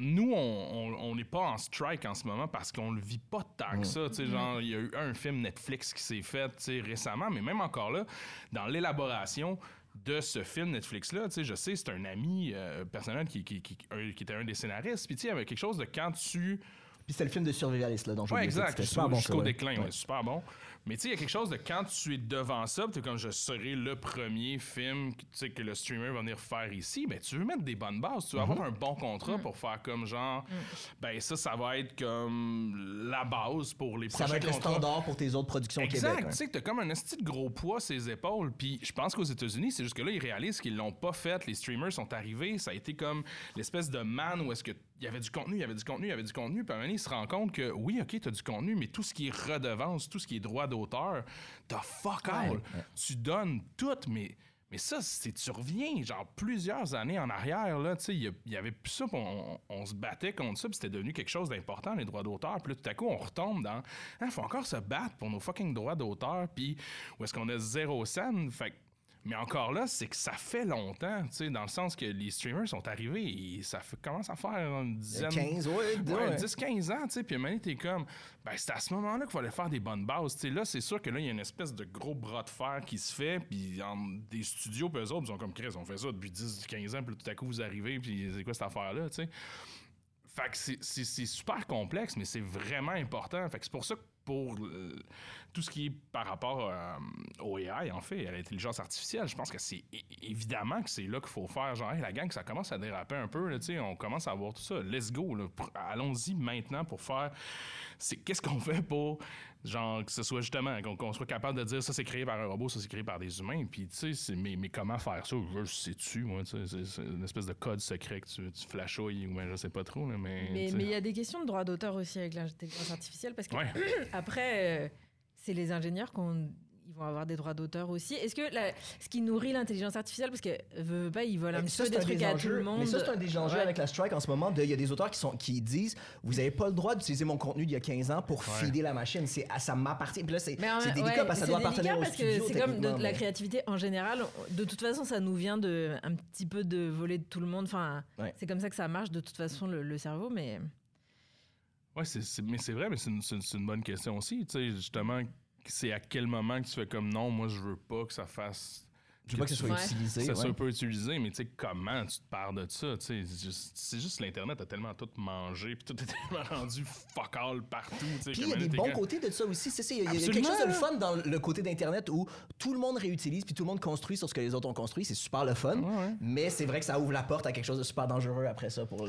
nous, on- n'est pas en strike en ce moment parce qu'on le vit pas tant que ça. Tu sais, genre, il y a eu un film Netflix qui s'est fait, tu sais, récemment, mais même encore là, dans l'élaboration de ce film Netflix-là, tu sais, je sais, c'est un ami euh, personnel qui, qui, qui, un- qui était un des scénaristes. Puis, tu sais, il y avait quelque chose de quand tu Puis c'était le film de survivaliste, là, dont j'ai Ouais, exact. Bon, ça, Jusqu'au ouais. déclin, Ouais. ouais, super bon. Mais tu sais, il y a quelque chose de quand tu es devant ça, tu comme je serai le premier film que, le streamer va venir faire ici, ben tu veux mettre des bonnes bases, tu veux avoir un bon contrat pour faire comme genre, ben ça, ça va être comme la base pour les Ça prochains va être le standard pour tes autres productions au Exact, Québec. hein. tu sais que t'as comme un esti de gros poids ses épaules. Puis je pense qu'aux États-Unis, c'est juste que là, ils réalisent qu'ils l'ont pas fait. Les streamers sont arrivés, ça a été comme l'espèce de man où est-ce que il y avait du contenu, il y avait du contenu, il y avait du contenu. Puis à un moment donné, ils se rendent compte que oui, ok, t'as du contenu, mais tout ce qui est redevance, tout ce qui est droit d'auteur, t'as fuck all. Tu donnes tout, mais. Mais ça, c'est tu reviens, genre plusieurs années en arrière, là, tu sais, il y il avait plus ça, on, on se battait contre ça, puis c'était devenu quelque chose d'important, les droits d'auteur. Puis là, tout à coup, on retombe dans, il faut encore se battre pour nos fucking droits d'auteur, puis où est-ce qu'on a zéro scène, fait que- mais encore là, c'est que ça fait longtemps, tu sais, dans le sens que les streamers sont arrivés et ça fait- commence à faire une dizaine... 15, ouais, Ouais, ouais. 10-15 ans, tu sais, puis à un t'es comme, ben, c'est à ce moment-là qu'il fallait faire des bonnes bases, tu sais. Là, c'est sûr que là, il y a une espèce de gros bras de fer qui se fait, puis des studios, puis eux autres, ils sont comme, Chris, on fait ça depuis 10-15 ans, puis tout à coup, vous arrivez, puis c'est quoi cette affaire-là, tu sais? Fait que c'est super complexe, mais c'est vraiment important. Fait que c'est pour ça que pour euh, tout ce qui est par rapport euh, au AI, en fait, à l'intelligence artificielle, je pense que c'est évidemment que c'est là qu'il faut faire genre, Hey, la gang, ça commence à déraper un peu, là, on commence à voir tout ça. Let's go, allons-y maintenant pour faire. C'est qu'est-ce qu'on fait pour genre que ce soit justement qu'on soit capable de dire ça c'est créé par un robot, ça c'est créé par des humains, puis tu sais, mais, mais comment faire ça? Je sais-tu, moi, tu sais, c'est- une espèce de code secret que tu, tu flashouilles ou ben, je sais pas trop, là, mais. Mais il y a des questions de droit d'auteur aussi avec l'intelligence artificielle parce que Ouais. après, euh, c'est les ingénieurs qu'on ils vont avoir des droits d'auteur aussi. Est-ce que la- ce qui nourrit l'intelligence artificielle, parce que veut, veut pas, ils volent un petit ça, peu des trucs des à tout le monde. Mais ça, c'est un des enjeux Ouais. avec la strike en ce moment. Il y a des auteurs qui, sont, qui disent Vous n'avez pas le droit d'utiliser mon contenu d'il y a 15 ans pour feeder la machine. C'est, ah, ça m'appartient. Puis là, c'est, Mais en- c'est délicat ouais, parce que ça doit appartenir au parce studio. que c'est comme de, la créativité en général. De toute façon, ça nous vient de un petit peu de voler de tout le monde. Enfin, Ouais. c'est comme ça que ça marche de toute façon le, le cerveau, mais Ouais, c'est, c'est- mais c'est vrai, mais c'est une, c'est une- c'est une bonne question aussi. Tu sais, justement, c'est à quel moment que tu fais comme non, moi, je veux pas que ça fasse. Je veux pas que ce soit Ouais. utilisé. ça ouais. soit pas utilisé, mais tu sais, comment tu te parles de ça? tu sais, C'est juste, l'Internet a tellement tout mangé, puis tout est tellement rendu fuck all partout. Puis il y a des bons côtés de ça aussi. C'est ça, il y a, y quelque chose de le fun dans le côté d'Internet où tout le monde réutilise puis tout le monde construit sur ce que les autres ont construit. C'est super le fun. Ouais, ouais. Mais c'est vrai que ça ouvre la porte à quelque chose de super dangereux après ça pour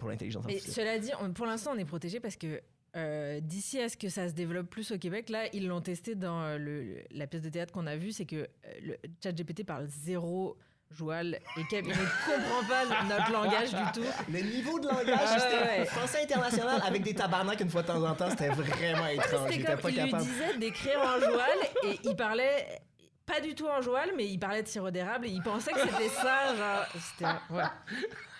pour l'intelligence Mais artificielle. cela dit, on- pour l'instant, on est protégé parce que euh, d'ici à ce que ça se développe plus au Québec, là, ils l'ont testé dans euh, le, la pièce de théâtre qu'on a vue, c'est que euh, le chat GPT parle zéro joual et qu'il ne comprend pas notre langage du tout. Le niveau de langage, Ah, c'était ouais. français international avec des tabarnaks une fois de temps en temps, c'était vraiment étrange. C'était pas il lui disait d'écrire en joual et il parlait pas du tout en joual, mais il parlait de sirop d'érable et il pensait que c'était ça, genre, c'était, ouais.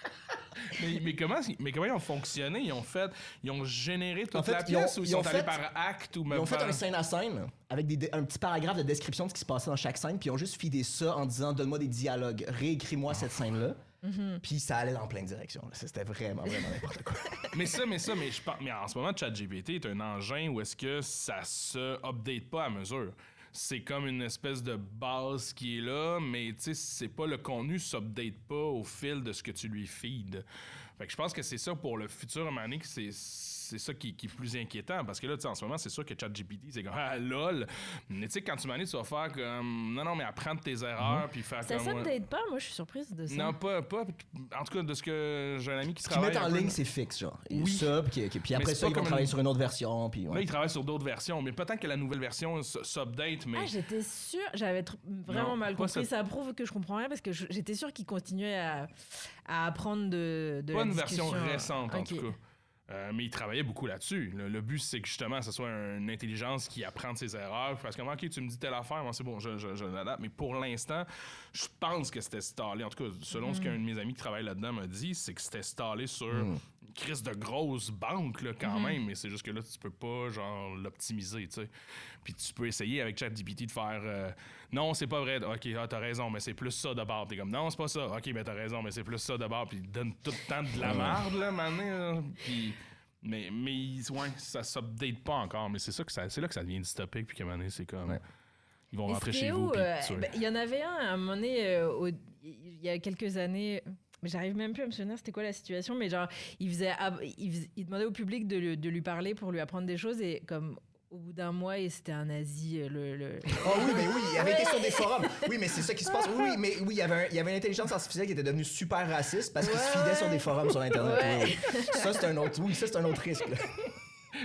Mais, mais comment, mais comment ils ont fonctionné? Ils ont fait, ils ont généré toute En fait, la ils ont- pièce ou ils, ils ont sont allés fait- par acte ou même Ils ont fait par- un scène à scène avec des, un petit paragraphe de description de ce qui se passait dans chaque scène, puis ils ont juste fidé ça en disant donne-moi des dialogues, réécris-moi cette scène-là. Puis ça allait dans plein de directions. là. C'était vraiment, vraiment n'importe quoi. Mais ça, mais ça, mais je pense, mais en ce moment, ChatGPT est un engin où est-ce que ça se update pas à mesure. C'est comme une espèce de base qui est là, mais tu sais, c'est pas le contenu s'update pas au fil de ce que tu lui feed. Fait que je pense que c'est ça pour le futur, que c'est c'est ça qui, qui est plus inquiétant parce que là, tu sais, en ce moment, c'est sûr que ChatGPT, c'est comme ah lol. Mais tu sais, quand tu m'en tu vas faire comme non, non, mais apprendre tes erreurs puis faire Ça comme. ouais. s'update pas, moi je suis surprise de ça. Non, pas, pas. En tout cas, de ce que j'ai un ami qui Ce travaille. mettent en un peu- ligne, c'est fixe, genre. Oui. Ça, puis, puis- puis après ça, ils vont travailler une- sur une autre version. Puis, ouais. Là, ils travaillent sur d'autres versions, mais peut-être que la nouvelle version s'update, mais. Ah, j'étais sûre, j'avais tr- vraiment Non, mal compris. Ça prouve que je comprends rien parce que j'étais sûre qu'ils continuaient à, à apprendre de, de pas la une version récente, en tout cas. Euh, mais ils travaillaient beaucoup là-dessus. Le, le but, c'est que justement, ce soit une intelligence qui apprend de ses erreurs. Parce que, OK, tu me dis telle affaire, moi, c'est bon, je, je, je l'adapte. Mais pour l'instant, je pense que c'était stallé. En tout cas, selon ce Mm. qu'un de mes amis qui travaille là-dedans m'a dit, c'est que c'était stallé sur Mm. Une crise de grosse banque, là, quand Mm-hmm. même. Mais c'est juste que là, tu peux pas, genre, l'optimiser, tu sais. Puis tu peux essayer avec ChatGPT de faire euh, non, c'est pas vrai. OK, ah, t'as raison, mais c'est plus ça de bord. T'es comme non, c'est pas ça. OK, mais t'as raison, mais c'est plus ça de bord. Puis il donne tout le temps de la merde, là, maintenant. là. Puis. Mais, mais ouais, ça s'update pas encore. Mais c'est ça que ça, c'est là que ça devient dystopique. Puis qu'à un moment donné, c'est comme. Ouais. Ils vont rentrer chez où, vous. Euh, ben, Il y en avait un à un moment donné, euh, au- il y a quelques années. Mais j'arrive même plus à me souvenir c'était quoi la situation, mais genre, il, faisait, il, demandait au public de, lui- de lui parler pour lui apprendre des choses et comme au bout d'un mois, et c'était un nazi, euh, le. le- Oh oui, mais oui, il avait été sur des forums. Oui, mais c'est ça qui se passe. Oui, mais oui, il y avait, un- il y avait une intelligence artificielle qui était devenue super raciste parce qu'il se fidait sur des forums sur Internet. Ouais. Oui, oui. Ça, c'est un autre, oui, ça, c'est un autre risque. là.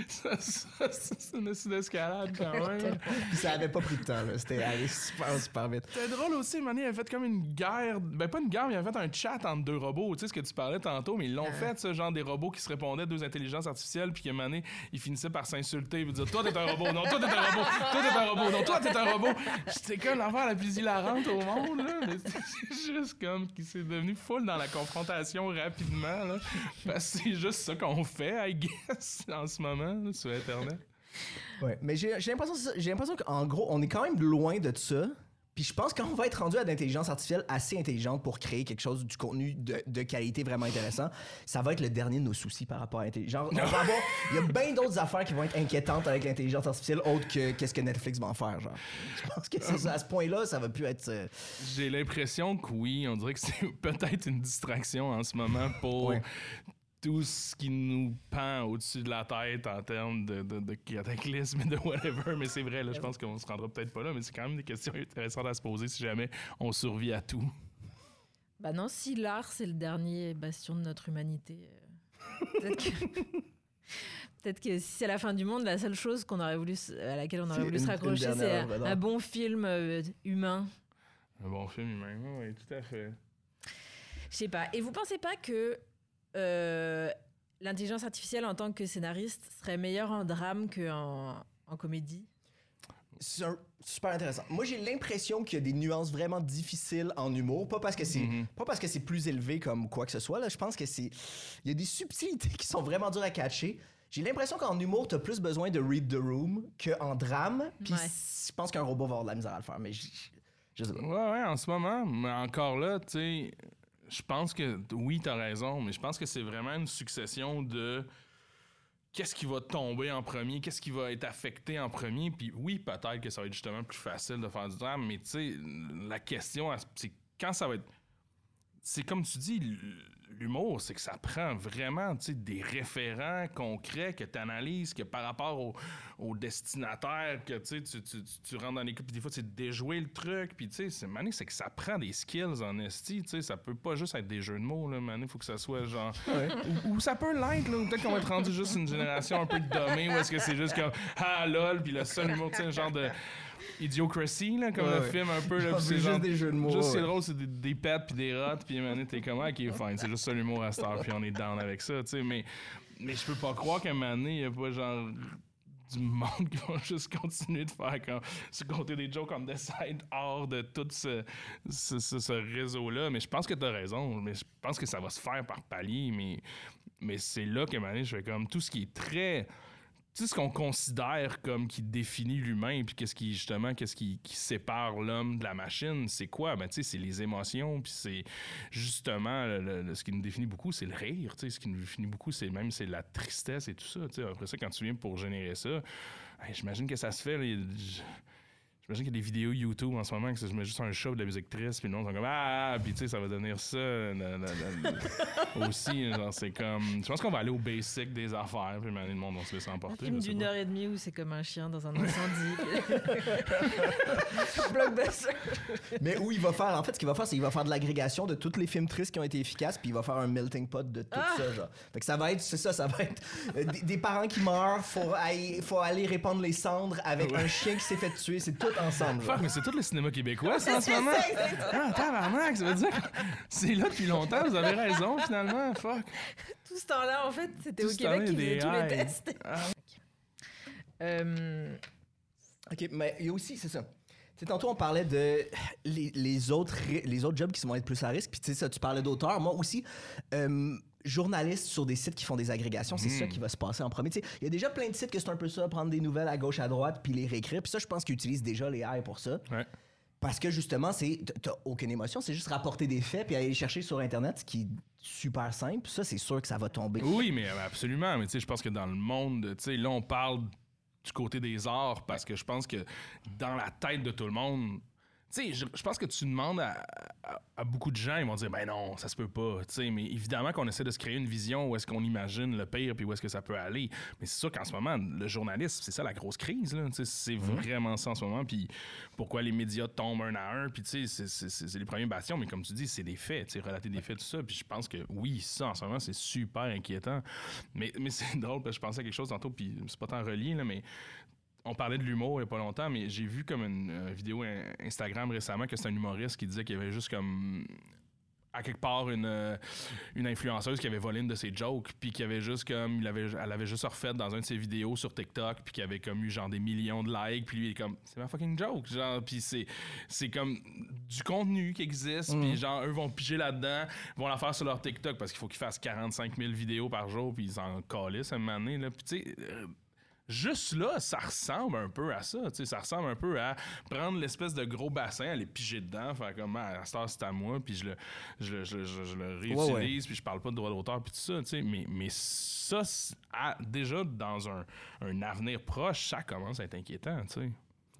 Ça, ça, c'est une astuce d'escalade quand même. Puis ça avait pas pris de temps, là. C'était allé super, super vite. C'était drôle aussi, Mané, il avait fait comme une guerre. Ben, pas une guerre, mais il avait fait un chat entre deux robots. Tu sais ce que tu parlais tantôt, mais ils l'ont fait, ce genre des robots qui se répondaient, deux intelligences artificielles, puis moment donné, ils finissaient par s'insulter, puis dire Toi, t'es un robot, non, toi, t'es un robot, toi, t'es un robot, non, toi, t'es un robot. C'était comme l'affaire la plus hilarante au monde, là. Mais c'est juste comme qu'il s'est devenu full dans la confrontation rapidement, là. Parce que c'est juste ça qu'on fait, I guess, en ce moment, là, sur Internet. Ouais, mais j'ai l'impression, qu'en gros, on est quand même loin de ça. Puis je pense qu'on va être rendu à l'intelligence artificielle assez intelligente pour créer quelque chose du contenu de, de qualité vraiment intéressant. Ça va être le dernier de nos soucis par rapport à l'intelligence. Il y a bien d'autres affaires qui vont être inquiétantes avec l'intelligence artificielle autres que qu'est-ce que Netflix va en faire, genre. Je pense que ça, à ce point-là, ça va plus être. euh, J'ai l'impression que oui, on dirait que c'est peut-être une distraction en ce moment pour Ouais. Tout ce qui nous pend au-dessus de la tête en termes de, de, de cataclysme et de whatever. Mais c'est vrai, là, je pense qu'on se rendra peut-être pas là, mais c'est quand même des questions intéressantes à se poser si jamais on survit à tout. Bah non, si l'art c'est le dernier bastion de notre humanité, euh, peut-être que. Peut-être que si c'est la fin du monde, la seule chose qu'on aurait voulu, s- à laquelle on aurait voulu une- se raccrocher, c'est un, un bon film euh, humain. Un bon film humain, oui, tout à fait. Je sais pas. Et vous pensez pas que euh, l'intelligence artificielle en tant que scénariste serait meilleure en drame qu'en en comédie? C'est super intéressant. Moi, j'ai l'impression qu'il y a des nuances vraiment difficiles en humour, pas parce que c'est Mhm. pas parce que c'est plus élevé comme quoi que ce soit là, je pense que c'est il y a des subtilités qui sont vraiment dures à catcher. J'ai l'impression qu'en humour, t'as plus besoin de read the room qu'en drame, puis Ouais. je pense qu'un robot va avoir de la misère à le faire, mais je, je sais pas. Ouais, ouais, en ce moment, mais encore là, tu sais, je pense que oui, t'as raison, mais je pense que c'est vraiment une succession de qu'est-ce qui va tomber en premier, qu'est-ce qui va être affecté en premier. Puis oui, peut-être que ça va être justement plus facile de faire du drame, mais tu sais, la question, c'est quand ça va être. C'est comme tu dis, l'humour, c'est que ça prend vraiment des référents concrets que tu analyses, que par rapport au, au destinataire, que tu, tu, tu, rentres dans l'équipe, puis des fois, tu déjouer le truc, puis tu sais, c'est que ça prend des skills en esti, tu sais, ça peut pas juste être des jeux de mots, là, il faut que ça soit genre... Ou, ça peut l'être, là, peut-être qu'on va être rendu juste une génération un peu de dommée, ou est-ce que c'est juste comme « Ah, lol », puis le seul humour, tu sais, genre de... Idiocracy, là, comme le film un peu. Là, c'est juste des jeux de mots. Juste, c'est drôle, c'est des, des pets puis des rottes, puis maintenant, t'es comme, ah, ok, fine, c'est juste ça l'humour à Star, puis on est down avec ça, tu sais. Mais, mais je peux pas croire qu'à un moment donné, il y a pas genre du monde qui va juste continuer de faire comme se compter des jokes comme the side hors de tout ce, ce, ce, réseau-là. Mais je pense que tu as raison. Mais je pense que ça va se faire par palier. Mais, mais c'est là un moment donné, je fais comme tout ce qui est très tu sais, ce qu'on considère comme qui définit l'humain, puis qu'est-ce qui, justement, qu'est-ce qui, sépare l'homme de la machine, c'est quoi? Ben, tu c'est les émotions, puis c'est justement, ce qui nous définit beaucoup, c'est le rire, ce qui nous définit beaucoup, c'est même, c'est la tristesse et tout ça, tu sais. Après ça, quand tu viens pour générer ça, j'imagine que ça se fait, J'imagine qu'il y a des vidéos YouTube en ce moment que je mets juste un show de la musique triste, puis le monde sont comme Ah, puis tu sais, ça va devenir ça aussi. Genre, c'est comme. Je pense qu'on va aller au basic des affaires, puis le monde va se laisser emporter. Un film d'une heure et demie où c'est comme un chien dans un incendie. Blockbuster. Mais où il va faire, en fait, ce qu'il va faire, c'est qu'il va faire de l'agrégation de tous les films tristes qui ont été efficaces, puis il va faire un melting pot de tout ah! ça, genre. Fait que ça va être, c'est ça, ça va être euh, des, parents qui meurent, faut aller, faut aller répandre les cendres avec un chien qui s'est fait tuer, c'est tout ensemble. Fuck, mais c'est tout le cinéma québécois, ça, en ce moment. Ah, tabarnak, ça veut dire que c'est là depuis longtemps, vous avez raison, finalement. Fuck. Tout ce temps-là, en fait, c'était au Québec qui faisait tous les tests. Ah. Euh, OK, mais il y a aussi, c'est ça. sais, tantôt, on parlait de les, les, autres, les autres jobs qui vont être plus à risque. Puis, tu sais, ça, tu parlais d'auteurs. Moi aussi, euh, journaliste sur des sites qui font des agrégations, c'est ça hmm. qui va se passer en premier. Il y a déjà plein de sites que c'est un peu ça, prendre des nouvelles à gauche, à droite, puis les réécrire. Puis ça, je pense qu'ils utilisent déjà les AI pour ça. Parce que justement, c'est t'as aucune émotion, c'est juste rapporter des faits puis aller les chercher sur Internet, ce qui est super simple. Ça, c'est sûr que ça va tomber. Oui, mais euh, absolument. Mais tu sais, je pense que dans le monde, tu sais, là, on parle du côté des arts parce que je pense que dans la tête de tout le monde, sais, je, pense que tu demandes à, beaucoup de gens, ils vont dire, ben non, ça se peut pas. Tu sais, mais évidemment qu'on essaie de se créer une vision où est-ce qu'on imagine le pire puis où est-ce que ça peut aller. Mais c'est sûr qu'en ce moment, le journalisme, c'est ça la grosse crise. Là. C'est mhm. vraiment ça en ce moment. Puis pourquoi les médias tombent un à un. Puis tu sais, c'est les premiers bastions. Mais comme tu dis, c'est des faits. Tu relater des faits, tout ça. Puis je pense que oui, ça en ce moment, c'est super inquiétant. Mais, mais c'est drôle parce que je pensais à quelque chose tantôt. Puis c'est pas tant relié, là, mais on parlait de l'humour il n'y a pas longtemps, mais j'ai vu comme une, vidéo Instagram récemment que c'est un humoriste qui disait qu'il y avait juste comme à quelque part une, une influenceuse qui avait volé une de ses jokes puis qui avait juste comme il avait elle avait juste refait dans une de ses vidéos sur TikTok puis qui avait comme eu genre des millions de likes puis lui il est comme c'est ma fucking joke genre puis c'est c'est comme du contenu qui existe puis mm. genre eux vont piger là-dedans vont la faire sur leur TikTok parce qu'il faut qu'ils fassent 45 000 vidéos par jour puis ils en calissent à un moment donné là puis tu sais euh, juste là, ça ressemble un peu à ça. Ça ressemble un peu à prendre l'espèce de gros bassin, aller piger dedans, faire comme ah, à c'est à moi, puis je le, je, le réutilise, puis je parle pas de droit d'auteur, puis tout ça. Mais, mais ça, déjà dans un, un, avenir proche, ça commence à être inquiétant. sais.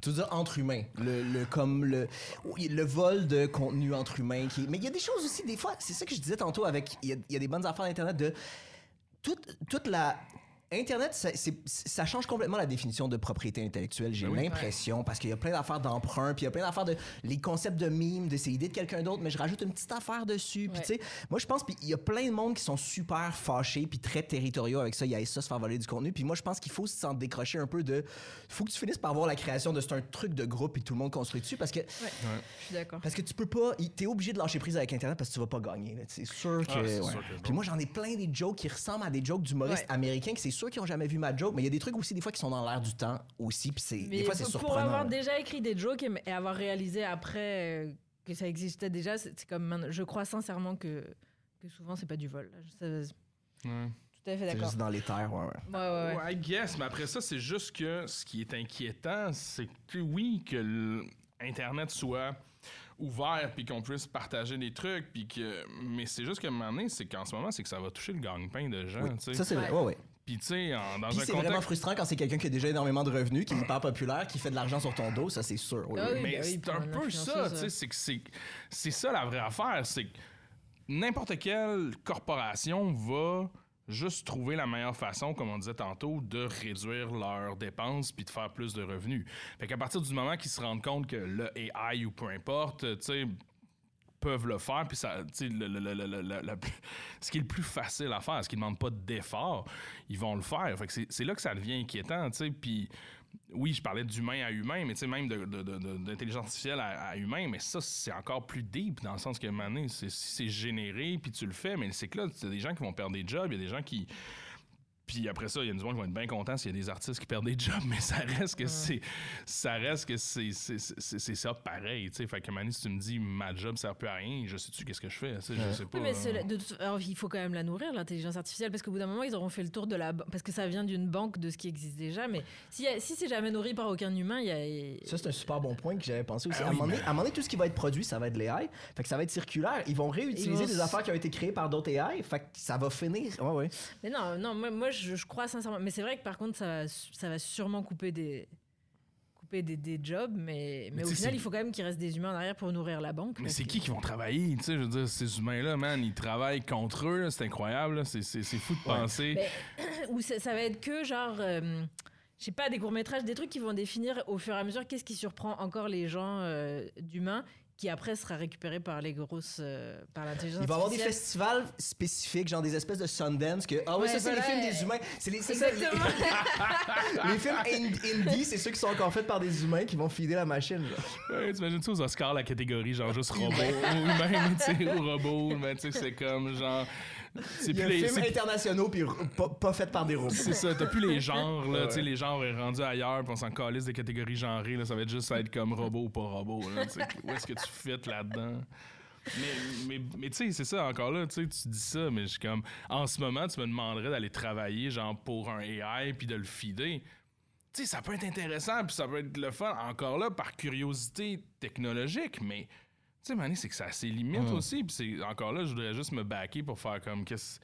Tu veux dire entre humains, le, comme le, le vol de contenu entre humains. Qui, mais il y a des choses aussi, des fois, c'est ça que je disais tantôt avec, il y, y, a des bonnes affaires d'Internet de toute, toute la Internet, ça, ça, change complètement la définition de propriété intellectuelle, j'ai ben l'impression, parce qu'il y a plein d'affaires d'emprunt, puis il y a plein d'affaires de les concepts de mime, de ces idées de quelqu'un d'autre, mais je rajoute une petite affaire dessus. Puis tu sais, moi je pense, puis il y a plein de monde qui sont super fâchés, puis très territoriaux avec ça. Il y a ça, se faire voler du contenu. Puis moi je pense qu'il faut s'en décrocher un peu de. faut que tu finisses par voir la création de c'est un truc de groupe et tout le monde construit dessus, parce que. Je suis d'accord. Parce que tu peux pas. T'es obligé de lâcher prise avec Internet parce que tu vas pas gagner. C'est sûr ah, que. puis moi j'en ai plein des jokes qui ressemblent à des jokes d'humoristes américains c'est sûr qu'ils ont jamais vu ma joke, mais il y a des trucs aussi des fois qui sont dans l'air du temps aussi, puis c'est des fois c'est surprenant. Pour avoir déjà écrit des jokes et, avoir réalisé après euh, que ça existait déjà, c'est comme je crois sincèrement que que souvent c'est pas du vol. ouais. Tout à fait d'accord. juste dans les terres, ouais, ouais. Ouais, I guess, mais après ça, c'est juste que ce qui est inquiétant, c'est que oui, que Internet soit ouvert puis qu'on puisse partager des trucs puis que mais c'est juste que un moment donné c'est qu'en ce moment c'est que ça va toucher le gagne-pain de gens ça c'est vrai ouais ouais Puis, tu sais, en- dans Puis un c'est vraiment frustrant quand c'est quelqu'un qui a déjà énormément de revenus, qui est hyper populaire, qui fait de l'argent sur ton dos, ça c'est sûr. oui, Ah oui. Mais oui, c'est un peu ça, influenceuse, tu sais, c'est que c'est c'est ça la vraie affaire, c'est que n'importe quelle corporation va juste trouver la meilleure façon, comme on disait tantôt, de réduire leurs dépenses puis de faire plus de revenus. Fait qu'à partir du moment qu'ils se rendent compte que le AI ou peu importe, tu sais, peuvent le faire, puis ça, le- le- le- ce qui est le plus facile à faire, ce qui ne demande pas d'effort, ils vont le faire. Fait que c'est- là que ça devient inquiétant, tu sais, puis oui, je parlais d'humain à humain, mais même d'intelligence artificielle à, humain, mais ça, c'est encore plus deep dans le sens que, si c'est généré, puis tu le fais, mais c'est que là, il y a des gens qui vont perdre des jobs, il y a des gens qui... Puis après ça, il y a des gens qui vont être bien contents s'il y a des artistes qui perdent des jobs, mais ça reste que c'est ça reste que c'est c'est- c'est- c'est ça pareil, tu sais. Fait que Manu, si tu me dis ma job sert plus à rien, je sais-tu qu'est-ce que je fais, tu je sais pas. Oui, mais euh, de toute- alors, il faut quand même la nourrir, l'intelligence artificielle, parce qu'au bout d'un moment, ils auront fait le tour de la... Parce que ça vient d'une banque de ce qui existe déjà, mais si, si c'est jamais nourri par aucun humain, il y a... Ça, c'est un super bon point que j'avais pensé aussi. Ah à, un moment donné, mais- à un moment donné, tout ce qui va être produit, ça va être l'AI. Fait que ça va être circulaire. Ils vont réutiliser Ils vont des affaires qui ont été créées par d'autres AI. Fait que ça va finir. Ouais, ouais. Mais non, non moi, moi, je, je crois sincèrement... Mais c'est vrai que par contre, ça va, ça va sûrement couper des... couper des, des jobs, mais, mais, Mais au final, il faut quand même qu'il reste des humains en arrière pour nourrir la banque. Mais c'est que- qui qui vont travailler, tu sais, je veux dire, ces humains-là, man, ils travaillent contre eux, c'est incroyable, c'est c'est- c'est fou de penser. Mais- Ou ça, ça va être que genre... euh, je sais pas, des courts-métrages, des trucs qui vont définir au fur et à mesure qu'est-ce qui surprend encore les gens euh, d'humains, qui après sera récupéré par les grosses... euh, par l'intelligence Il va y avoir des festivals spécifiques, genre des espèces de Sundance, que ah ouais, Ouais, ça c'est voilà, les films des humains. C'est les, les- les films ind- indie, c'est ceux qui sont encore faits par des humains qui vont fider la machine. Ouais, T'imagines ça aux Oscars, la catégorie, genre juste robot, ou humain, tu sais, ou robot, mais tu sais, c'est comme genre. C'est plus les. films internationaux puis pas, pas faits par des robots. C'est ça, t'as plus les genres, là, Ouais. tu sais, les genres est rendu ailleurs, puis on s'en calisse des catégories genrées, là, ça va être juste être comme robot ou pas robot, là, où est-ce que tu fites là-dedans? Mais, mais, mais tu sais, c'est ça, encore là, tu sais, tu dis ça, mais je suis comme, en ce moment, tu me demanderais d'aller travailler, genre, pour un AI, puis de le feeder. Tu sais, ça peut être intéressant, puis ça peut être le fun, encore là, par curiosité technologique, mais, sais, Mané, c'est que ça a ses limites aussi, puis c'est, encore là, je voudrais juste me backer pour faire comme, qu'est-ce...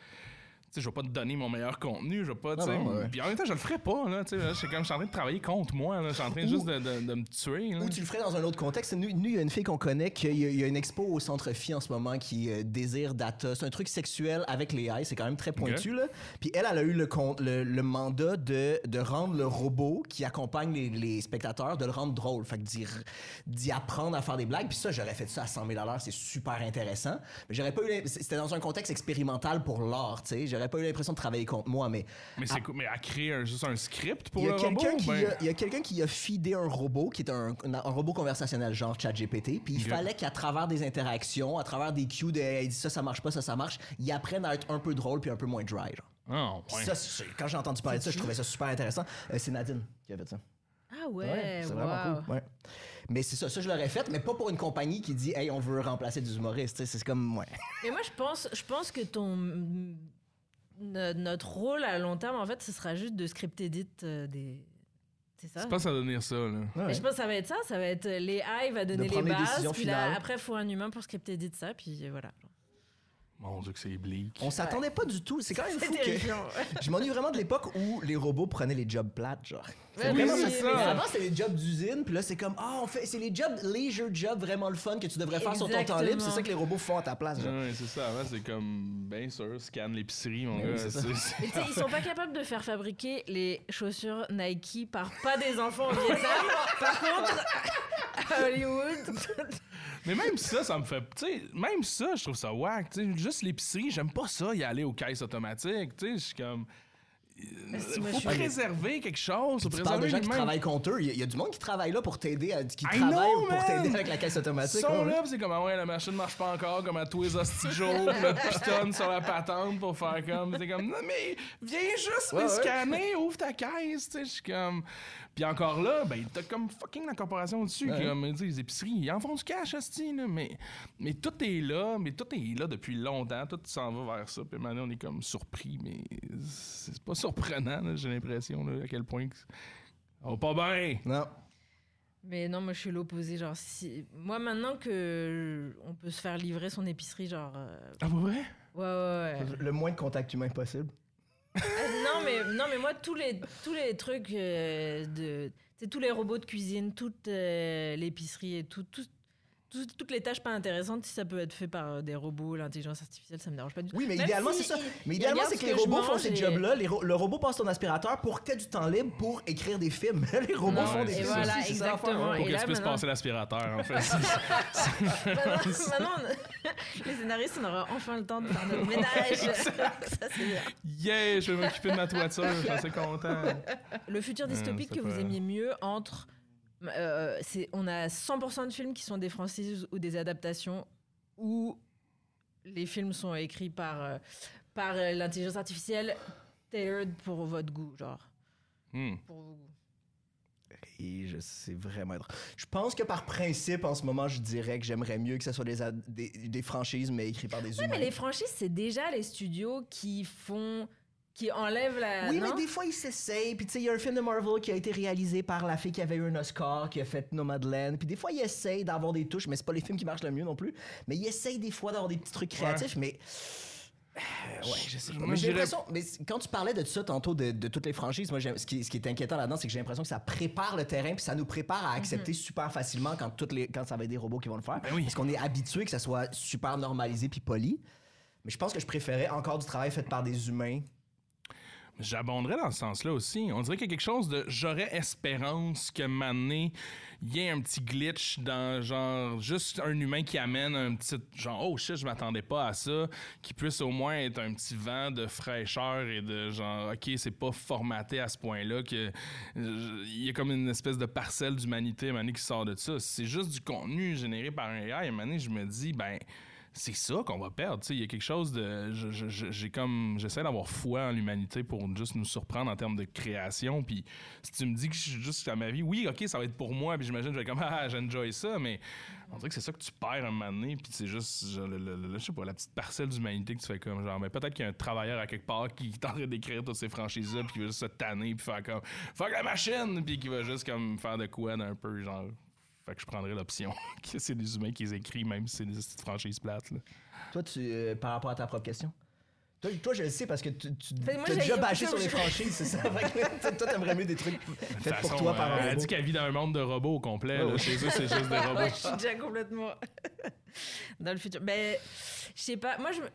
Sais, je vais pas te donner mon meilleur contenu, je vais pas, tu Ah sais. ouais. Puis en même temps, je le ferai pas, là, tu sais. Je suis comme, je suis en train de travailler contre moi, là. Je suis en train Ou- juste de, de- de me tuer, là. Ou tu le ferais dans un autre contexte. Nous, il y a une fille qu'on connaît qui il y y a une expo au Centre Phi en ce moment qui euh, désire data. C'est un truc sexuel avec les AI. C'est quand même très pointu, là. Puis elle, elle a eu le, le, le mandat de, de rendre le robot qui accompagne les, les spectateurs, de le rendre drôle. Fait que d'y, apprendre à faire des blagues. Puis ça, j'aurais fait ça à 100 000 c'est super intéressant. Mais j'aurais pas eu... C'était dans un contexte expérimental pour l'art, tu sais. J'aurais pas eu l'impression de travailler contre moi, mais... Mais c'est quoi? Mais à créer un- juste un script pour Il y a le robot? quelqu'un qui, ben- a- il y a quelqu'un qui a feedé un robot qui est un, un- un robot conversationnel genre ChatGPT, puis il fallait qu'à travers des interactions, à travers des cues de hey, ça ça marche pas, ça ça marche, il apprenne à être un peu drôle puis un peu moins dry. Genre. Ah, Puis ouais. Ça, c'est- quand j'ai entendu parler de ça, je trouvais ça super intéressant. Euh, c'est Nadine qui a fait ça. Ah ouais, c'est wow. vraiment cool. Ouais. Mais c'est ça, ça je l'aurais fait, mais pas pour une compagnie qui dit hey on veut remplacer des humoristes. tu sais, C'est comme ouais. Mais moi, je pense, je pense que ton notre rôle à long terme, en fait, ce sera juste de script edit euh, des. C'est ça? C'est pas ça devenir ça, là. Mais je pense que ça va être ça, ça va être l'AI va donner les bases, puis là, après, il faut un humain pour script edit ça, puis voilà. Mon Dieu, que c'est bleak. On s'attendait pas du tout. C'est quand même fou que. Je m'ennuie vraiment de l'époque où les robots prenaient les jobs plates, genre. Oui, Vraiment, c'est ça. ça. Avant, c'était les jobs d'usine, puis là, c'est comme, ah, on fait, c'est les jobs, leisure jobs vraiment le fun que tu devrais faire sur ton temps libre. C'est ça que les robots font à ta place, genre. Ouais, c'est ça. Avant, c'est comme, bien sûr, scan l'épicerie, mon Oui, gars. Mais tu sais, ils sont pas capables de faire fabriquer les chaussures Nike par pas des enfants au Vietnam. par contre, à Hollywood. Mais même ça, ça me fait. Tu sais, même ça, je trouve ça whack. Tu sais, juste l'épicerie, j'aime pas ça, y aller aux caisses automatiques. Tu sais, je suis comme. Si moi, faut je préserver quelque chose. Faut Tu parles de gens qui travaillent contre eux. Il y, a- il y a du monde qui travaille là pour t'aider, à- qui I travaille know, pour t'aider avec la caisse Ils automatique. sont ouais, là, c'est comme, ah ouais, la machine marche pas encore, comme à tous les hosties de jour, pis là, tu pitonnes sur la patente pour faire comme. C'est comme, non, mais viens juste Ouais, me ouais. scanner, ouvre ta caisse, tu sais. Je suis comme. Puis encore là, ben, t'as comme fucking la corporation au-dessus, Ouais. comme, les épiceries, ils en font du cash, hostie, là, mais, mais tout est là, mais tout est là depuis longtemps, tout s'en va vers ça, puis maintenant, on est comme surpris, mais c'est pas surprenant, j'ai l'impression, à quel point. que- Oh, pas bien! Non. Mais non, moi je suis l'opposé. Genre, si... moi maintenant que on peut se faire livrer son épicerie, genre. euh, Ah, ouais? Ouais, ouais, ouais. Le moins de contact humain possible. Non, mais, non, mais moi, tous les, tous les trucs euh, de. Tous les robots de cuisine, toute euh, l'épicerie et tout, tout- tout- toutes les tâches pas intéressantes, si ça peut être fait par euh, des robots, l'intelligence artificielle, ça me dérange pas du tout. Oui, mais Même idéalement, si c'est ça. Mais idéalement, c'est ce que les que je robots font ces jobs-là. Les ro- le robot passe ton aspirateur pour que tu aies du temps libre pour écrire des films. les robots Non, font ouais, des films voilà, aussi, exactement. Pour Et que là, tu puisses maintenant- passer l'aspirateur, en fait. Maintenant, maintenant, on- les scénaristes, on aura enfin le temps de faire notre ménage. ça, c'est bien. yeah, je vais m'occuper de ma toiture, je suis assez content. Le futur dystopique que vous aimiez mieux entre. Euh, c'est, on a 100% de films qui sont des franchises ou des adaptations où les films sont écrits par, euh, par euh, l'intelligence artificielle tailored pour votre goût, genre. Hmm. Pour vos goûts. Et je sais vraiment être. Je pense que par principe, en ce moment, je dirais que j'aimerais mieux que ce soit des, ad- des, des franchises, mais écrites par des Ouais, humains. mais les franchises, c'est déjà les studios qui font. Qui enlèvent la. Oui, non? mais des fois, ils s'essayent. Puis, tu sais, il y a un film de Marvel qui a été réalisé par la fille qui avait eu un Oscar, qui a fait Nomadland. Puis, des fois, ils essayent d'avoir des touches, mais c'est pas les films qui marchent le mieux non plus. Mais ils essayent des fois d'avoir des petits trucs créatifs, mais. Euh, ouais, je sais pas. Moi, Mais j'ai l'impression. Mais quand tu parlais de ça tantôt, de, de toutes les franchises, moi, ce qui, ce qui est inquiétant là-dedans, c'est que j'ai l'impression que ça prépare le terrain, puis ça nous prépare à accepter super facilement quand, toutes les, quand ça va être des robots qui vont le faire. Ben oui. Parce qu'on est habitué que ça soit super normalisé puis poli. Mais je pense que je préférais encore du travail fait par des humains. J'abonderais dans ce sens-là aussi. On dirait qu'il y a quelque chose de. J'aurais espérance que maintenant, il y ait un petit glitch dans, genre, juste un humain qui amène un petit. Genre, oh shit, je m'attendais pas à ça. Qui puisse au moins être un petit vent de fraîcheur et de genre, ok, c'est pas formaté à ce point-là. que Il y a comme une espèce de parcelle d'humanité, donné, qui sort de ça. C'est juste du contenu généré par un AI. Moment donné, je me dis, ben c'est ça qu'on va perdre. Il y a quelque chose de. je- je- je- J'ai comme. J'essaie d'avoir foi en l'humanité pour juste nous surprendre en termes de création. Puis si tu me dis que je suis juste à ma vie, oui, ok, ça va être pour moi. Puis j'imagine, je vais comme, ah, j'enjoy ça. Mais on dirait que c'est ça que tu perds un moment donné. Puis c'est juste, genre, le- je sais pas, la petite parcelle d'humanité que tu fais comme, genre, mais peut-être qu'il y a un travailleur à quelque part qui est en train d'écrire toutes ces franchises-là. Puis qui va juste se tanner. Puis faire comme, fuck la machine. Puis qui va juste comme faire de quoi d'un peu, genre. Fait que je prendrais l'option que c'est des humains qui les écrivent, même si c'est des franchises plates. Là. Toi, tu, euh, par rapport à ta propre question? Toi, toi, je le sais parce que tu, tu moi, as déjà bâché sur les franchises, c'est ça? Fait que toi, t'aimerais mieux des trucs faits pour façon, toi par euh, un Elle a robot. dit qu'elle vit dans un monde de robots au complet. Ouais, là. ouais. Chez eux, c'est juste des robots. Ouais, je suis déjà complètement dans le futur. Mais je sais pas, moi je me,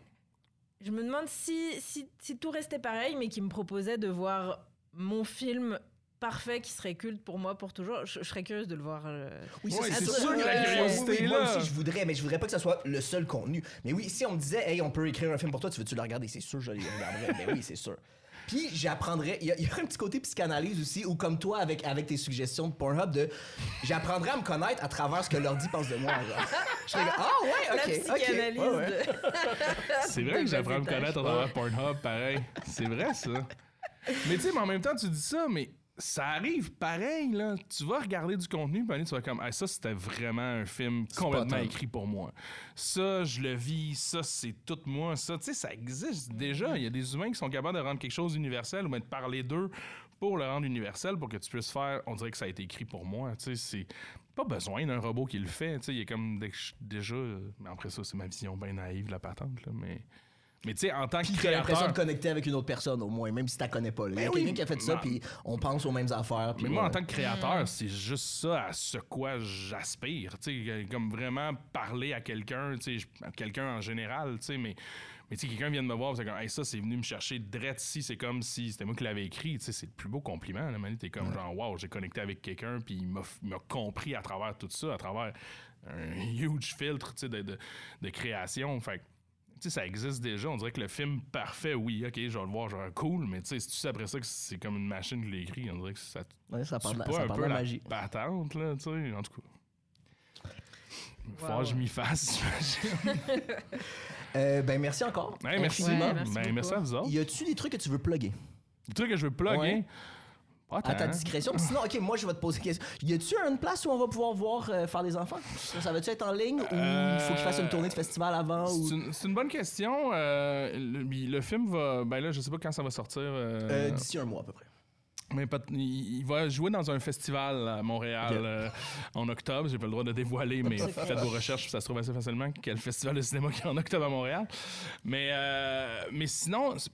je me demande si, si, si tout restait pareil, mais qui me proposait de voir mon film parfait qui serait culte pour moi pour toujours, je, je serais curieuse de le voir. euh. Oui, Ouais, ça, c'est ça, sûr que la oui, curiosité oui, est Moi là. aussi, je voudrais, mais je voudrais pas que ce soit le seul contenu. Mais oui, si on me disait, hey, on peut écrire un film pour toi, tu veux-tu le regarder? C'est sûr, je le regarderais. ben oui, c'est sûr. Puis j'apprendrais, il y, y a un petit côté psychanalyse aussi, ou comme toi avec, avec tes suggestions de Pornhub, de j'apprendrais à me connaître à travers ce que l'ordi pense de moi. genre. Je serais comme, ah ouais, ok. La ok, psychanalyse ouais, ouais. de. C'est vrai que j'apprends à me connaître à travers Pornhub, pareil. C'est vrai, ça. Mais tu sais, mais en même temps, tu dis ça, mais ça arrive pareil, là. Tu vas regarder du contenu, puis tu vas comme, Ah, ça, c'était vraiment un film complètement écrit pour moi. Ça, je le vis, ça, c'est tout moi. Ça, tu sais, ça existe déjà. Il y a des humains qui sont capables de rendre quelque chose universel ou de parler d'eux pour le rendre universel pour que tu puisses faire, on dirait que ça a été écrit pour moi. Tu sais, c'est pas besoin d'un robot qui le fait. Tu sais, il y a comme déjà, euh, mais après ça, c'est ma vision bien naïve de la patente, là, mais. Mais tu sais, en tant que t'as l'impression créateur, de connecter avec une autre personne, au moins, même si t'as connais pas. là. Il y a Ben oui, quelqu'un qui a fait ça, ma- puis on pense aux mêmes affaires. puis Mais moi, ouais. en tant que créateur, c'est juste ça à ce quoi j'aspire. Tu sais, comme vraiment parler à quelqu'un, tu sais, à quelqu'un en général, tu sais, mais. Mais tu sais, quelqu'un vient de me voir, c'est comme, hey, ça, c'est venu me chercher direct ici, c'est comme si c'était moi qui l'avais écrit, tu sais, c'est le plus beau compliment, là, man. T'es comme, genre, wow, j'ai connecté avec quelqu'un, puis il m'a compris à travers tout ça, à travers un huge filtre, tu sais, de, de, de création. Fait que, tu sais, ça existe déjà. On dirait que le film parfait, oui, ok, je vais le voir, genre cool, mais tu sais, si tu sais après ça que c'est comme une machine qui l'a écrit, on dirait que ça Ouais, ça parle, pas ça un parle peu de la magie. patente, là, tu sais, en tout cas. Wow. que je m'y fasse, j'imagine. Euh, ben, merci encore. Hey, merci. Ouais, merci Ben, beaucoup. merci à vous autres. Y a-tu des trucs que tu veux plugger? Le truc que je veux plugger? Ouais. Pas À ta discrétion. Puis Sinon, ok, moi je vais te poser une question. Y a-tu une place où on va pouvoir voir euh, faire des enfants? Ça, va-tu être en ligne ou il faut qu'il fasse une tournée de festival avant? C'est Ou... une, c'est une bonne question. Euh, le, le film va. Ben là, je sais pas quand ça va sortir. euh, Euh, D'ici un mois à peu près. Mais il, va jouer dans un festival à Montréal euh, en octobre. J'ai pas le droit de dévoiler, mais faites vos recherches, ça se trouve assez facilement quel festival de cinéma qu'il y a en octobre à Montréal. Mais, euh, mais sinon, c'est-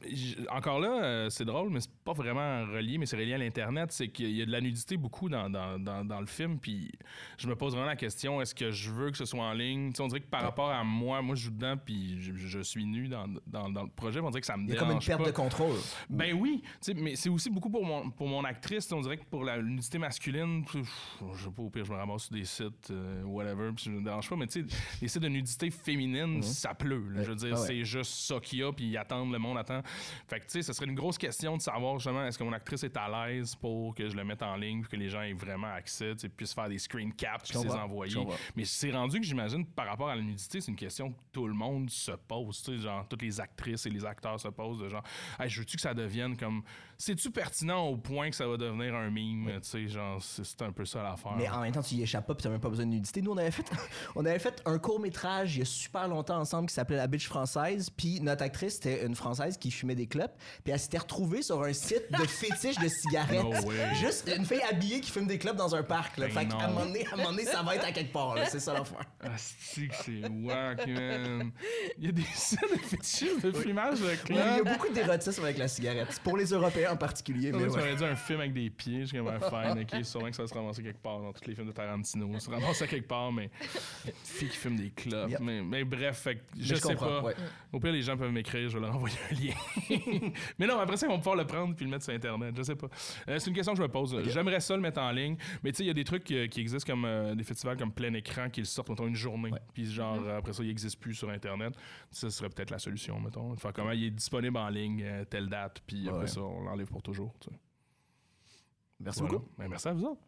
encore là, euh, c'est drôle, mais c'est pas vraiment relié, mais c'est relié à l'Internet. C'est qu'il y a de la nudité beaucoup dans, dans, dans, dans le film. Puis je me pose vraiment la question est-ce que je veux que ce soit en ligne? Tu sais, On dirait que par rapport à moi, moi je joue dedans, puis je, je suis nu dans, dans, dans le projet. On dirait que ça me Il y a dérange comme une perte pas. de contrôle. Ben oui, mais c'est aussi beaucoup pour mon, pour mon actrice. On dirait que pour la nudité masculine, pff, je sais pas, au pire, je me ramasse sur des sites, euh, whatever, puis je me dérange pas, mais tu sais, les sites de nudité féminine, ça pleut. là. Je veux dire, Ah ouais. c'est juste ça qu'il y a, puis ils attendent, le monde attend. Fait que tu sais, ce serait une grosse question de savoir justement, est-ce que mon actrice est à l'aise pour que je le mette en ligne, puis que les gens aient vraiment accès, tu sais, puissent faire des screen caps, puis les envoyer. Mais c'est rendu que j'imagine, par rapport à la nudité, c'est une question que tout le monde se pose. Tu sais, genre, toutes les actrices et les acteurs se posent de genre, hey, je veux-tu que ça devienne comme. C'est-tu pertinent au point que ça va devenir un meme? Tu sais, genre, c'est un peu ça l'affaire? Mais en même temps, tu y échappes pas puis t'as même pas besoin de nudité. Nous, on avait fait, on avait fait un court métrage il y a super longtemps ensemble qui s'appelait La Bitch Française. Puis notre actrice, c'était une Française qui fumait des clopes. Puis elle s'était retrouvée sur un site de fétiche de cigarettes. No. Juste une fille habillée qui fume des clopes dans un parc. Là. Ben fait qu'à un moment donné, à un moment donné, ça va être à quelque part. C'est ça l'affaire. Asti c'est wack, man. Il y a des sites de fétichisme de fumage de Oui, il y a beaucoup d'érotisme avec la cigarette. Pour les Européens en particulier. Mais Tu m'aurais dit un film avec des pieds, je un fine, ok, sûrement que ça va se ramasser quelque part dans tous les films de Tarantino. Ça se ramasse à quelque part, mais fille qui fume des clopes. Yep. Mais, mais bref, fait je, Mais sais pas. ouais. Au pire, les gens peuvent m'écrire, je vais leur envoyer un lien. mais non, après ça, ils vont pouvoir le prendre puis le mettre sur Internet. Je sais pas. Euh, c'est une question que je me pose. J'aimerais ça le mettre en ligne, mais tu sais, il y a des trucs euh, qui existent comme euh, des festivals comme plein écran qui le sortent, mettons, une journée. Puis genre, après ça, il n'existe plus sur Internet. Ça serait peut-être la solution, mettons. Faire comment il est disponible en ligne, telle date, puis après Ouais. ça, on l'enlève pour toujours. tu sais. Merci Voilà. beaucoup. Ben, merci à vous autres.